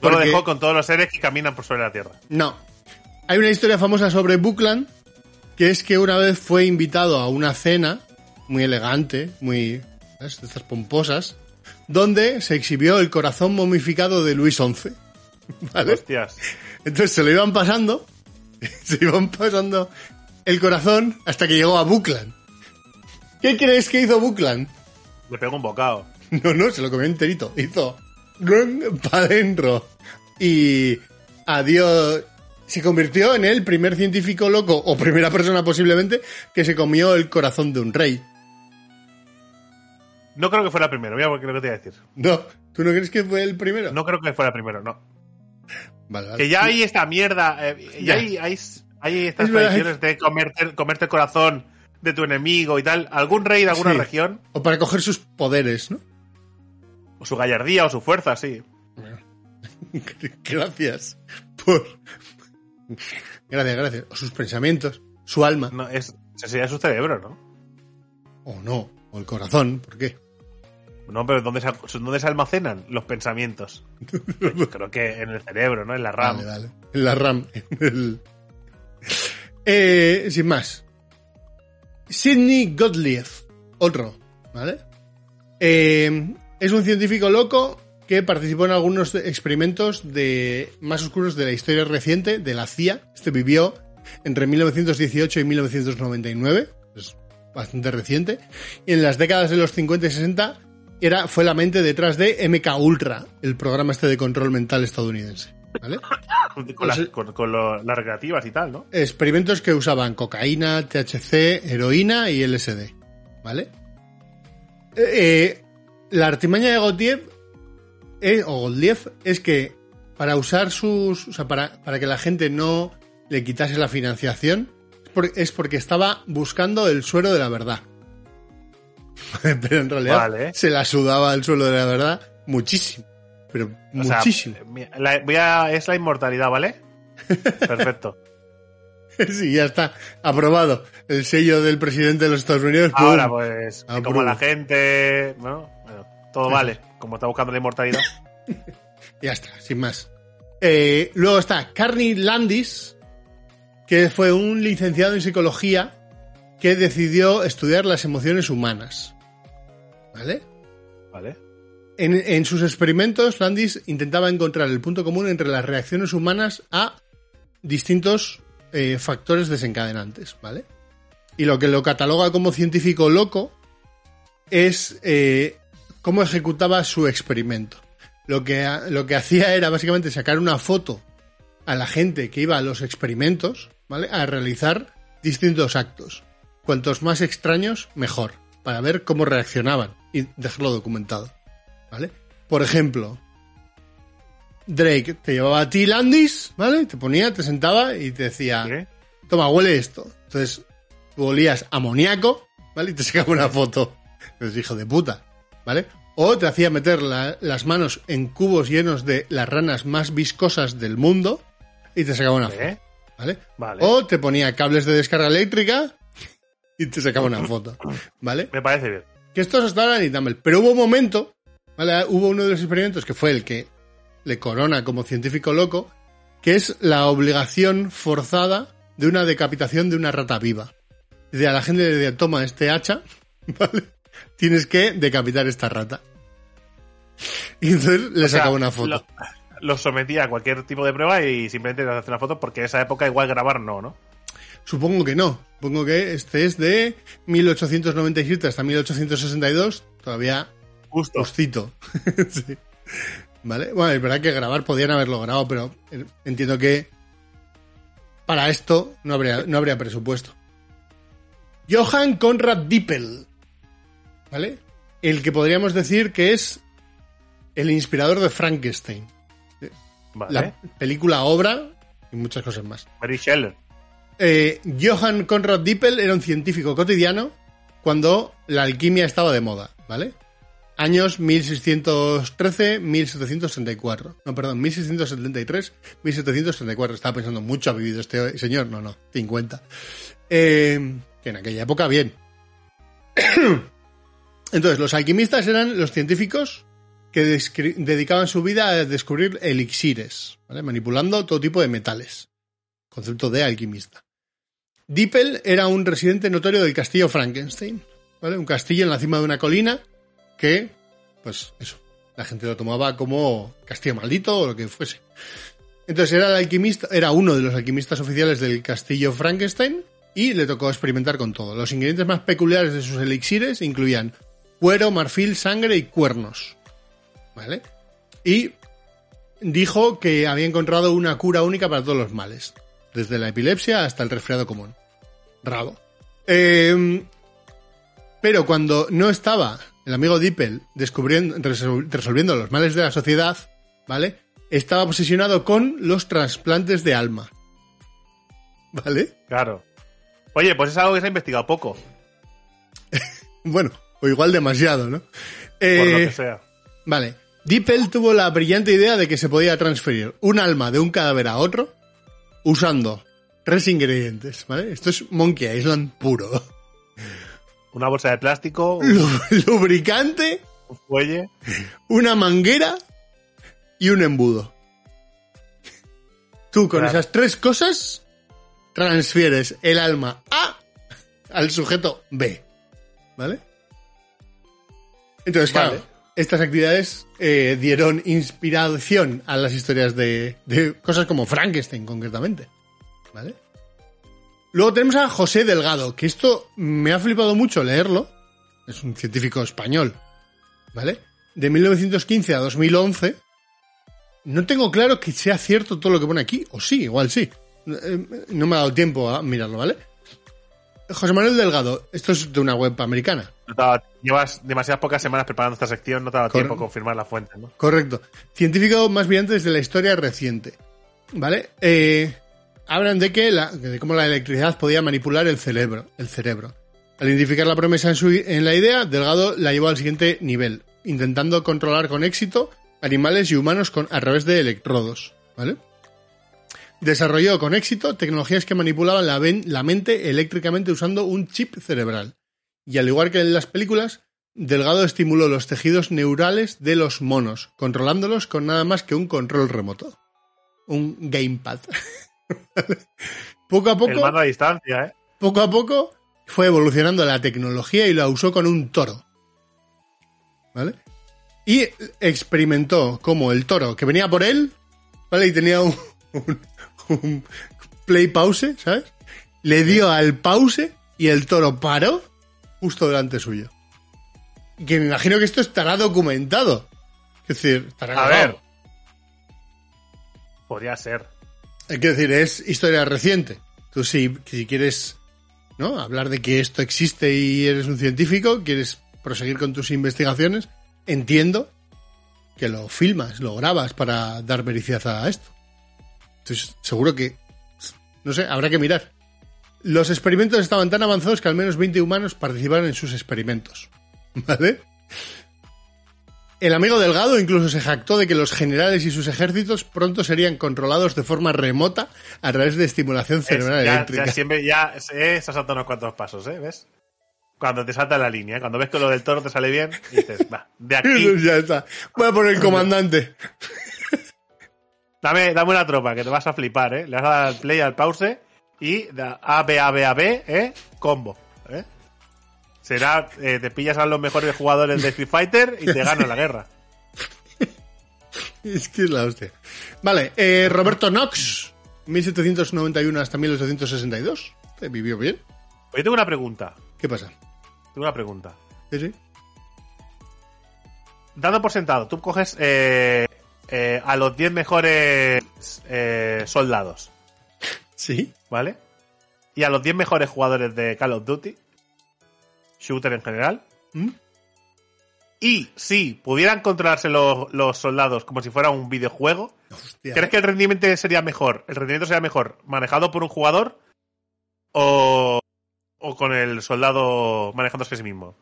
No lo dejó con todos los seres que caminan por sobre la tierra. No. Hay una historia famosa sobre Buckland, que es que una vez fue invitado a una cena muy elegante, muy... ¿sabes? estas pomposas, donde se exhibió el corazón momificado de Luis XI. <laughs> ¿Vale? Hostias. Entonces se lo iban pasando, <laughs> se iban pasando el corazón hasta que llegó a Buckland. ¿Qué crees que hizo Buckland? Le pegó un bocado. <laughs> No, no, se lo comió enterito. Hizo para adentro. Y adiós. Se convirtió en el primer científico loco, o primera persona posiblemente, que se comió el corazón de un rey. No creo que fuera primero, mira lo que te iba a decir. No, ¿tú no crees que fue el primero? No creo que fuera primero, no. Vale, vale. Que ya hay esta mierda, eh, Ya. ya hay, hay, hay estas Es verdad. tradiciones de comerte, comerte el corazón de tu enemigo y tal. Algún rey de alguna Sí. región, O para coger sus poderes, ¿no? o su gallardía o su fuerza, sí. <laughs> gracias por... Gracias, gracias. O sus pensamientos, su alma. No, es, sería su cerebro, ¿no? O no, o el corazón, ¿por qué? No, pero ¿dónde se, ¿dónde se almacenan los pensamientos? Creo que en el cerebro, ¿no? En la RAM. Vale, vale. En la RAM. en el- Eh, sin más. Sidney Gottlieb. Otro. ¿Vale? Eh, es un científico loco que participó en algunos experimentos de más oscuros de la historia reciente de la CIA. Este vivió entre 1918 y 1999. Es bastante reciente. Y en las décadas de los 50 y 60 era, fue la mente detrás de MK Ultra, el programa este de control mental estadounidense. ¿Vale? <laughs> Con, las, Pues- con, con lo- las recreativas y tal, ¿no? experimentos que usaban cocaína, THC, heroína y LSD. ¿Vale? Eh, eh, la artimaña de Gottlieb, eh, o Gottlieb es que para usar sus. O sea, para, para que la gente no le quitase la financiación, es porque estaba buscando el suero de la verdad. <laughs> Pero en realidad Vale. se la sudaba el suelo de la verdad muchísimo. Pero O muchísimo. la- voy a- es la inmortalidad, ¿vale? <laughs> Perfecto. Sí, ya está. Aprobado. El sello del presidente de los Estados Unidos. ¡pum! Ahora, pues, Apruebo. como la gente. ¿no? Bueno, todo vale. Como está buscando la inmortalidad. <laughs> Ya está, sin más. Eh, luego está Carney Landis, que fue un licenciado en psicología que decidió estudiar las emociones humanas. ¿Vale? ¿Vale? En, en sus experimentos, Landis intentaba encontrar el punto común entre las reacciones humanas a distintos eh, factores desencadenantes, ¿vale? Y lo que lo cataloga como científico loco es eh, cómo ejecutaba su experimento. Lo que, lo que hacía era básicamente sacar una foto a la gente que iba a los experimentos, ¿vale? A realizar distintos actos. Cuantos más extraños, mejor, para ver cómo reaccionaban y dejarlo documentado, ¿vale? Por ejemplo, Drake te llevaba a ti Landis, ¿vale? Te ponía, te sentaba y te decía, ¿Qué? toma, huele esto. Entonces, tú olías amoníaco, ¿vale? Y te sacaba una foto. Entonces, hijo de puta, ¿vale? O te hacía meter la- las manos en cubos llenos de las ranas más viscosas del mundo y te sacaba una foto. ¿vale? Vale. O te ponía cables de descarga eléctrica y te sacaba una <laughs> foto, ¿vale? Me parece bien. Que esto hasta ahora ni tan mal. Pero hubo un momento, ¿vale? Hubo uno de los experimentos que fue el que le corona como científico loco, que es la obligación forzada de una decapitación de una rata viva. Dice a la gente de toma este hacha, <laughs> ¿vale? Tienes que decapitar esta rata. Y entonces le sea, sacaba una foto. Lo, lo sometía a cualquier tipo de prueba y simplemente le hace una foto porque en esa época igual grabar no, ¿no? Supongo que no. Supongo que este es de 1897 hasta 1862. Todavía Justo. justito. <laughs> Sí. ¿Vale? Bueno, es verdad que grabar podían haberlo grabado, pero entiendo que para esto no habría, no habría presupuesto. Johann Conrad Dippel. ¿Vale? El que podríamos decir que es el inspirador de Frankenstein. Vale. La película obra y muchas cosas más. Mary. Eh, Johann Conrad Dippel era un científico cotidiano cuando la alquimia estaba de moda, ¿vale? Años 1613-1764. No, perdón, 1673-1734. Estaba pensando, mucho ha vivido este señor. No, no, 50. Eh, en aquella época, bien. <coughs> Entonces, los alquimistas eran los científicos que dedicaban su vida a descubrir elixires, manipulando todo tipo de metales. Concepto de alquimista. Dippel era un residente notorio del castillo Frankenstein, ¿vale? Un castillo en la cima de una colina que, pues eso, la gente lo tomaba como castillo maldito o lo que fuese. Entonces era el alquimista, era uno de los alquimistas oficiales del castillo Frankenstein y le tocó experimentar con todo. Los ingredientes más peculiares de sus elixires incluían cuero, marfil, sangre y cuernos. ¿Vale? Y dijo que había encontrado una cura única para todos los males, desde la epilepsia hasta el resfriado común. Rabo. Eh, pero cuando no estaba el amigo Dippel descubriendo, resol- resolviendo los males de la sociedad, ¿vale? Estaba obsesionado con los trasplantes de alma. <laughs> ¿Vale? Claro. Oye, pues es algo que se ha investigado poco, <laughs> Bueno, o igual demasiado, ¿no? por Eh, lo que sea. Vale. Dippel tuvo la brillante idea de que se podía transferir un alma de un cadáver a otro usando tres ingredientes, ¿vale? Esto es Monkey Island puro. Una bolsa de plástico, un Lu- Lubricante, un fuelle. una manguera y un embudo. Tú con Claro. esas tres cosas transfieres el alma A al sujeto B. ¿Vale? Entonces, claro, Vale. Estas actividades eh, dieron inspiración a las historias de, de cosas como Frankenstein, concretamente. ¿Vale? Luego tenemos a José Delgado, que esto me ha flipado mucho leerlo. Es un científico español. ¿Vale? De 1915 a 2011. No tengo claro que sea cierto todo lo que pone aquí. O sí, igual sí. Eh, No me ha dado tiempo a mirarlo, ¿vale? José Manuel Delgado, esto es de una web americana. No llevas demasiadas pocas semanas preparando esta sección, no te ha dado tiempo a confirmar la fuente, ¿no? Correcto. Científico más brillante desde la historia reciente. ¿Vale? Eh, hablan de que la, de cómo la electricidad podía manipular el cerebro. El cerebro. Al identificar la promesa en, su, en la idea, Delgado la llevó al siguiente nivel, intentando controlar con éxito animales y humanos con, a través de electrodos. ¿Vale? Desarrolló con éxito tecnologías que manipulaban la, mente eléctricamente usando un chip cerebral. Y al igual que en las películas, Delgado estimuló los tejidos neurales de los monos, controlándolos con nada más que un control remoto. Un gamepad. <laughs> poco a El poco, mando a distancia, ¿eh? poco a poco, fue evolucionando la tecnología y la usó con un toro. ¿Vale? Y experimentó como el toro que venía por él, ¿vale? Y tenía un, un- un play pause, ¿sabes? Le dio al pause y el toro paró justo delante suyo. Que me imagino que esto estará documentado. Es decir, estará A grabado. ver. Podría ser. Que decir, es historia reciente. Tú si, si quieres ¿no? hablar de que esto existe y eres un científico, quieres proseguir con tus investigaciones, entiendo que lo filmas, lo grabas para dar vericidad a esto. Entonces, seguro que, no sé, habrá que mirar. Los experimentos estaban tan avanzados que al menos 20 humanos participaron en sus experimentos. <laughs> ¿Vale? El amigo Delgado incluso se jactó de que los generales y sus ejércitos pronto serían controlados de forma remota a través de estimulación cerebral Es- ya, eléctrica. ya siempre, ya eh, se ha saltado unos cuantos pasos, ¿eh? ¿Ves? Cuando te salta la línea, cuando ves que lo del toro te sale bien, dices, va, de <laughs> aquí, ya está. Voy a poner el comandante. Dame, dame una tropa, que te vas a flipar, ¿eh? Le vas a dar al play, al pause, y da A, B, A, B, A, B, ¿eh? Combo, ¿eh? Será, eh, te pillas a los mejores jugadores de Street Fighter y te ganan la guerra. <laughs> Es que es la hostia. Vale, eh, Roberto Knox, 1791 hasta 1862. Eh, Vivió bien. Oye, tengo una pregunta. ¿Qué pasa? Tengo una pregunta. Sí, sí. Dando por sentado, tú coges eh, eh, a los 10 mejores eh, soldados, Sí. ¿vale? Y a los 10 mejores jugadores de Call of Duty, shooter en general. ¿Mm? Y si pudieran controlarse los, los soldados como si fuera un videojuego, Hostia. ¿crees que el rendimiento sería mejor? ¿El rendimiento sería mejor manejado por un jugador o, o con el soldado manejándose a sí mismo?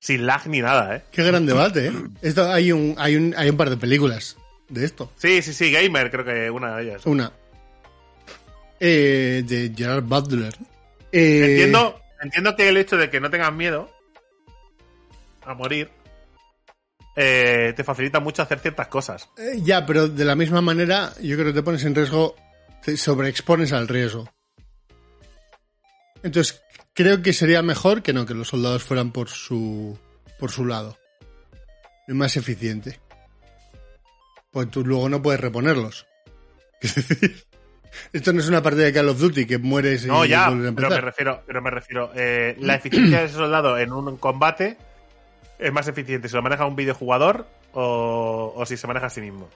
Sin lag ni nada, ¿eh? Qué gran debate, ¿eh? Esto, hay, un, hay, un, hay un par de películas de esto. Sí, sí, sí, Gamer, creo que una de ellas. Una. Eh, de Gerard Butler. Eh, Entiendo, entiendo que el hecho de que no tengas miedo a morir eh, te facilita mucho hacer ciertas cosas. eh, ya, pero de la misma manera, yo creo que te pones en riesgo, te sobreexpones al riesgo. Entonces, creo que sería mejor que no, que los soldados fueran por su, por su lado. Es más eficiente. Pues tú luego no puedes reponerlos. <laughs> Es decir, esto no es una partida de Call of Duty que mueres y No, ya, vuelves a pero empezar. me refiero, pero me refiero, eh, la eficiencia de ese soldado en un combate es más eficiente si lo maneja un videojugador o, o si se maneja a sí mismo.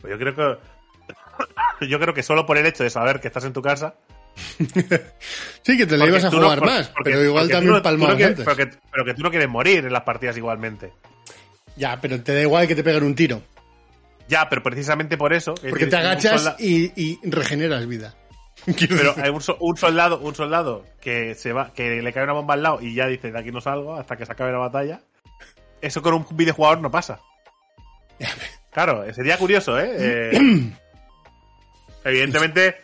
Pues yo creo que <coughs> yo creo que solo por el hecho de saber que estás en tu casa <laughs> Sí, que te la ibas a no- jugar más, porque- pero igual también no- palmabas quieres- antes. pero que, pero que tú no quieres morir en las partidas igualmente. Ya, pero te da igual que te peguen un tiro. Ya, pero precisamente por eso. es Porque te agachas y, y regeneras vida. <laughs> Pero hay un soldado, un soldado que se va, que le cae una bomba al lado y ya dice de aquí no salgo hasta que se acabe la batalla. Eso con un videojugador no pasa. <laughs> Claro, sería curioso, ¿eh? <clears throat> Eh, evidentemente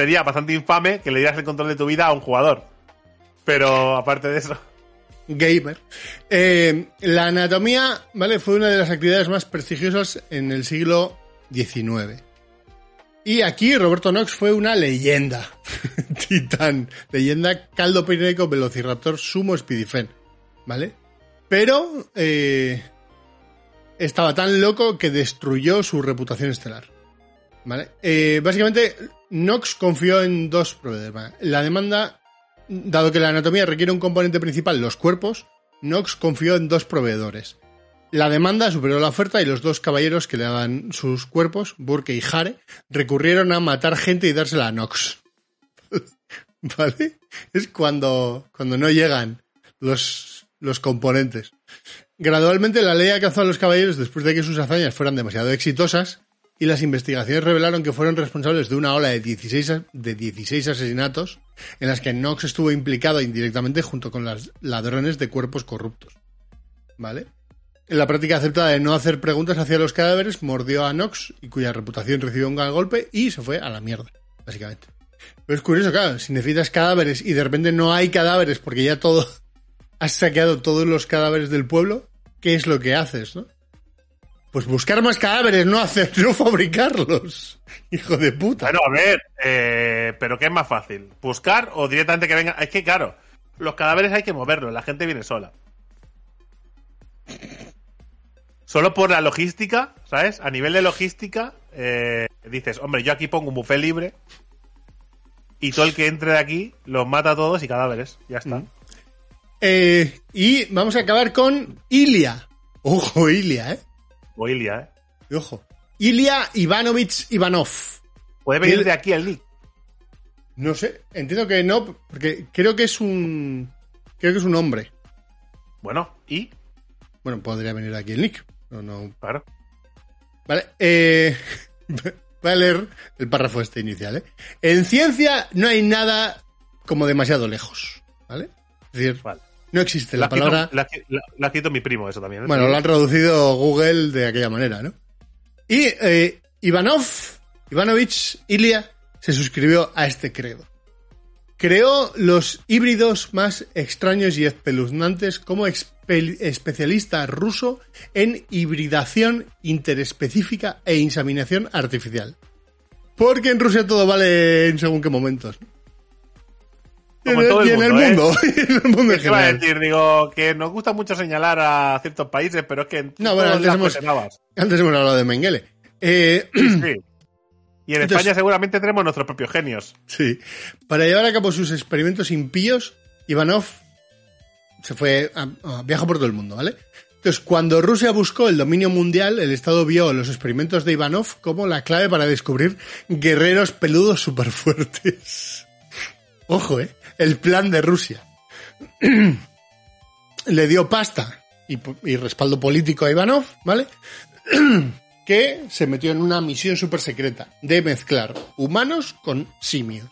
sería bastante infame que le dieras el control de tu vida a un jugador. Pero aparte de eso. gamer. Eh, la anatomía, ¿vale? Fue una de las actividades más prestigiosas en el siglo XIX. Y aquí Roberto Knox fue una leyenda. <laughs> Titán. Leyenda caldo pirenaico velociraptor sumo speedifen. ¿Vale? Pero eh, estaba tan loco que destruyó su reputación estelar. ¿Vale? Eh, básicamente, Knox confió en dos proveedores. ¿vale? La demanda, dado que la anatomía requiere un componente principal, los cuerpos, Knox confió en dos proveedores. La demanda superó la oferta y los dos caballeros que le daban sus cuerpos, Burke y Hare, recurrieron a matar gente y dársela a Knox. <laughs> ¿Vale? Es cuando, cuando no llegan los, los componentes. Gradualmente la ley alcanzó a los caballeros después de que sus hazañas fueran demasiado exitosas y las investigaciones revelaron que fueron responsables de una ola de 16, a- de 16 asesinatos en las que Knox estuvo implicado indirectamente junto con los ladrones de cuerpos corruptos. ¿Vale? En la práctica aceptada de no hacer preguntas hacia los cadáveres, mordió a Knox y cuya reputación recibió un gran golpe y se fue a la mierda, básicamente. Pero es curioso, claro, si necesitas cadáveres y de repente no hay cadáveres porque ya todo <laughs> has saqueado todos los cadáveres del pueblo, ¿qué es lo que haces, no? Pues buscar más cadáveres, no hacer, <laughs> no fabricarlos. Hijo de puta. Bueno, a ver, eh, pero ¿qué es más fácil? ¿Buscar o directamente que venga? Es que, claro, los cadáveres hay que moverlos, la gente viene sola. Solo por la logística, ¿sabes? A nivel de logística, eh, dices, hombre, yo aquí pongo un buffet libre y todo el que entre de aquí los mata a todos y cadáveres. Ya está. Mm. Eh, y vamos a acabar con Ilia. Ojo, Ilia, ¿eh? O Ilia, ¿eh? Ojo. Ilia Ivanovich Ivanov. Puede venir ¿Qué- de aquí el nick. No sé, entiendo que no, porque creo que es un. Creo que es un hombre. Bueno, y, Bueno, podría venir aquí el nick. No, no. claro. Vale, eh. <laughs> Voy a leer el párrafo este inicial, ¿eh? En ciencia no hay nada como demasiado lejos, ¿vale? Es decir, Vale. No existe la, La, cito- palabra... la, la- la cito mi primo, eso también. ¿eh? Bueno, lo han traducido Google de aquella manera, ¿no? Y eh, Ivanov, Ivanovich Ilya, se suscribió a este credo. Creó los híbridos más extraños y espeluznantes como especialista ruso en hibridación interespecífica e inseminación artificial. Porque en Rusia todo vale en según qué momentos. ¿no? Como Y en todo el y en el mundo, ¿eh? y <laughs> en el mundo en ¿Qué iba a general. decir? Digo, que nos gusta mucho señalar a ciertos países, pero es que en No, bueno, antes hemos-. Antes hemos hablado de Mengele. Eh, <clears throat> Sí. Y en Entonces- España seguramente tenemos nuestros propios genios. Sí. Para llevar a cabo sus experimentos impíos, Ivanov se fue a, a- viajó por todo el mundo, ¿vale? Entonces, cuando Rusia buscó el dominio mundial, el Estado vio los experimentos de Ivanov como la clave para descubrir guerreros peludos superfuertes. <laughs> Ojo, ¿eh? El plan de Rusia. <clears throat> Le dio pasta y, respaldo político a Ivanov, ¿vale? <clears throat> que se metió en una misión súper secreta de mezclar humanos con simios,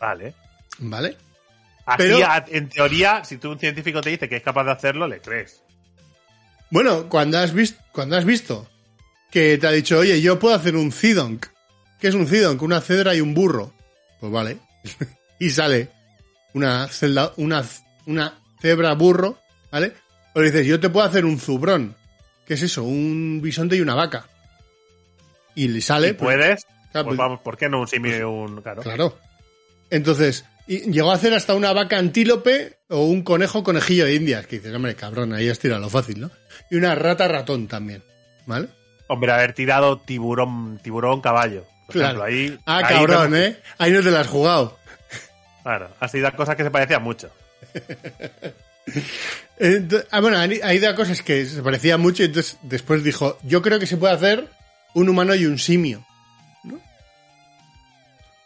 Vale. ¿vale? Así, Pero- en teoría, si tú un científico te dice que es capaz de hacerlo, le crees. Bueno, cuando has visto, cuando has visto que te ha dicho, oye, yo puedo hacer un Zidonk. ¿Qué es un Zidonk? Una cedra y un burro. Pues vale. <laughs> y sale una celda, una, una cebra burro, ¿vale? O le dices, yo te puedo hacer un zubrón. ¿Qué es eso? Un bisonte y una vaca. Y le sale. Pues, puedes, claro, pues pues- vamos, ¿por qué no un simio y un... Claro. Claro. Entonces, y llegó a hacer hasta una vaca antílope o un conejo conejillo de indias. Que dices, hombre, cabrón, ahí has tirado lo fácil, ¿no? Y una rata ratón también. ¿Vale? Hombre, haber tirado tiburón, tiburón, caballo. Por Claro. ejemplo, ahí... Ah, ahí cabrón, ¿eh? Ahí no te la has jugado. Claro, ha sido cosas que se parecían mucho. <laughs> Ah, bueno, ahí ahí da cosas que se parecía mucho y entonces después dijo, yo creo que se puede hacer un humano y un simio. ¿no?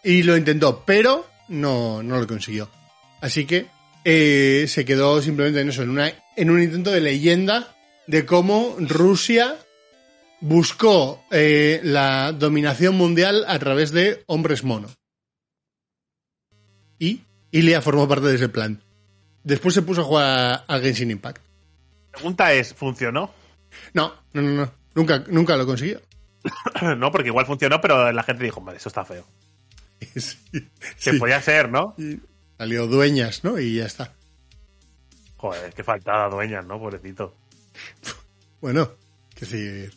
Y lo intentó, pero no, no lo consiguió. Así que eh, se quedó simplemente en eso, en, una, en un intento de leyenda de cómo Rusia buscó eh, la dominación mundial a través de hombres mono. Y Ilia formó parte de ese plan. Después se puso a jugar a Genshin Impact. pregunta es, ¿funcionó? No, no, no, no. Nunca, nunca lo consiguió. <coughs> no, porque igual funcionó, pero la gente dijo, vale, eso está feo. <laughs> Sí, Se sí. podía ser, ¿no? Y salió dueñas, ¿no? Y ya está. Joder, qué faltada dueñas, ¿no? Pobrecito. <laughs> Bueno, que sí.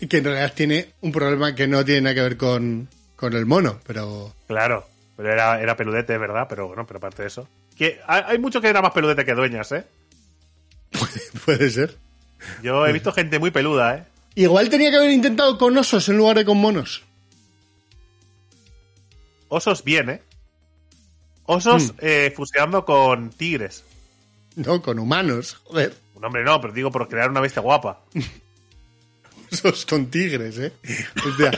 Y que en realidad tiene un problema que no tiene nada que ver con, con el mono, pero Claro, pero era, era peludete, ¿verdad? Pero bueno, pero aparte de eso. Que hay, hay mucho que era más peludete que dueñas, ¿eh? <laughs> puede ser. Yo he visto gente muy peluda, ¿eh? Igual tenía que haber intentado con osos en lugar de con monos. Osos bien, ¿eh? Osos Mm. eh, fuseando con tigres. No, con humanos. Joder, Un hombre no, pero digo por crear una bestia guapa. <laughs> osos con tigres, ¿eh? Hostia,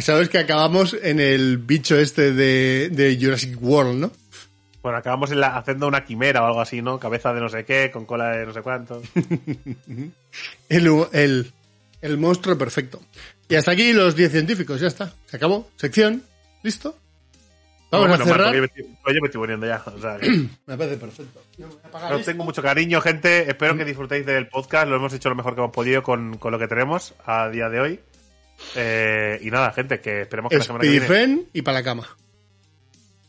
sabes que acabamos en el bicho este de, de Jurassic World, ¿no? Bueno, acabamos en la- haciendo una quimera o algo así, ¿no? Cabeza de no sé qué, con cola de no sé cuánto. <laughs> El, el, el monstruo perfecto. Y hasta aquí los 10 científicos, ya está. Se acabó. Sección. ¿Listo? Vamos No, a cerrar. yo me estoy- pues yo me estoy poniendo ya. O sea, que <clears throat> Me parece perfecto. Esto. tengo mucho cariño, gente. Espero que disfrutéis del podcast. Lo hemos hecho lo mejor que hemos podido con, con lo que tenemos a día de hoy. Eh, y nada, gente, que esperemos que la semana que viene. Y para la cama.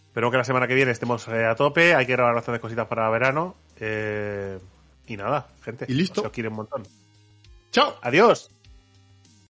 Espero que la semana que viene estemos eh, a tope. Hay que grabar bastantes cositas para verano. Eh, y nada, gente. Y listo. Se os quiere un montón. ¡Chao! Adiós.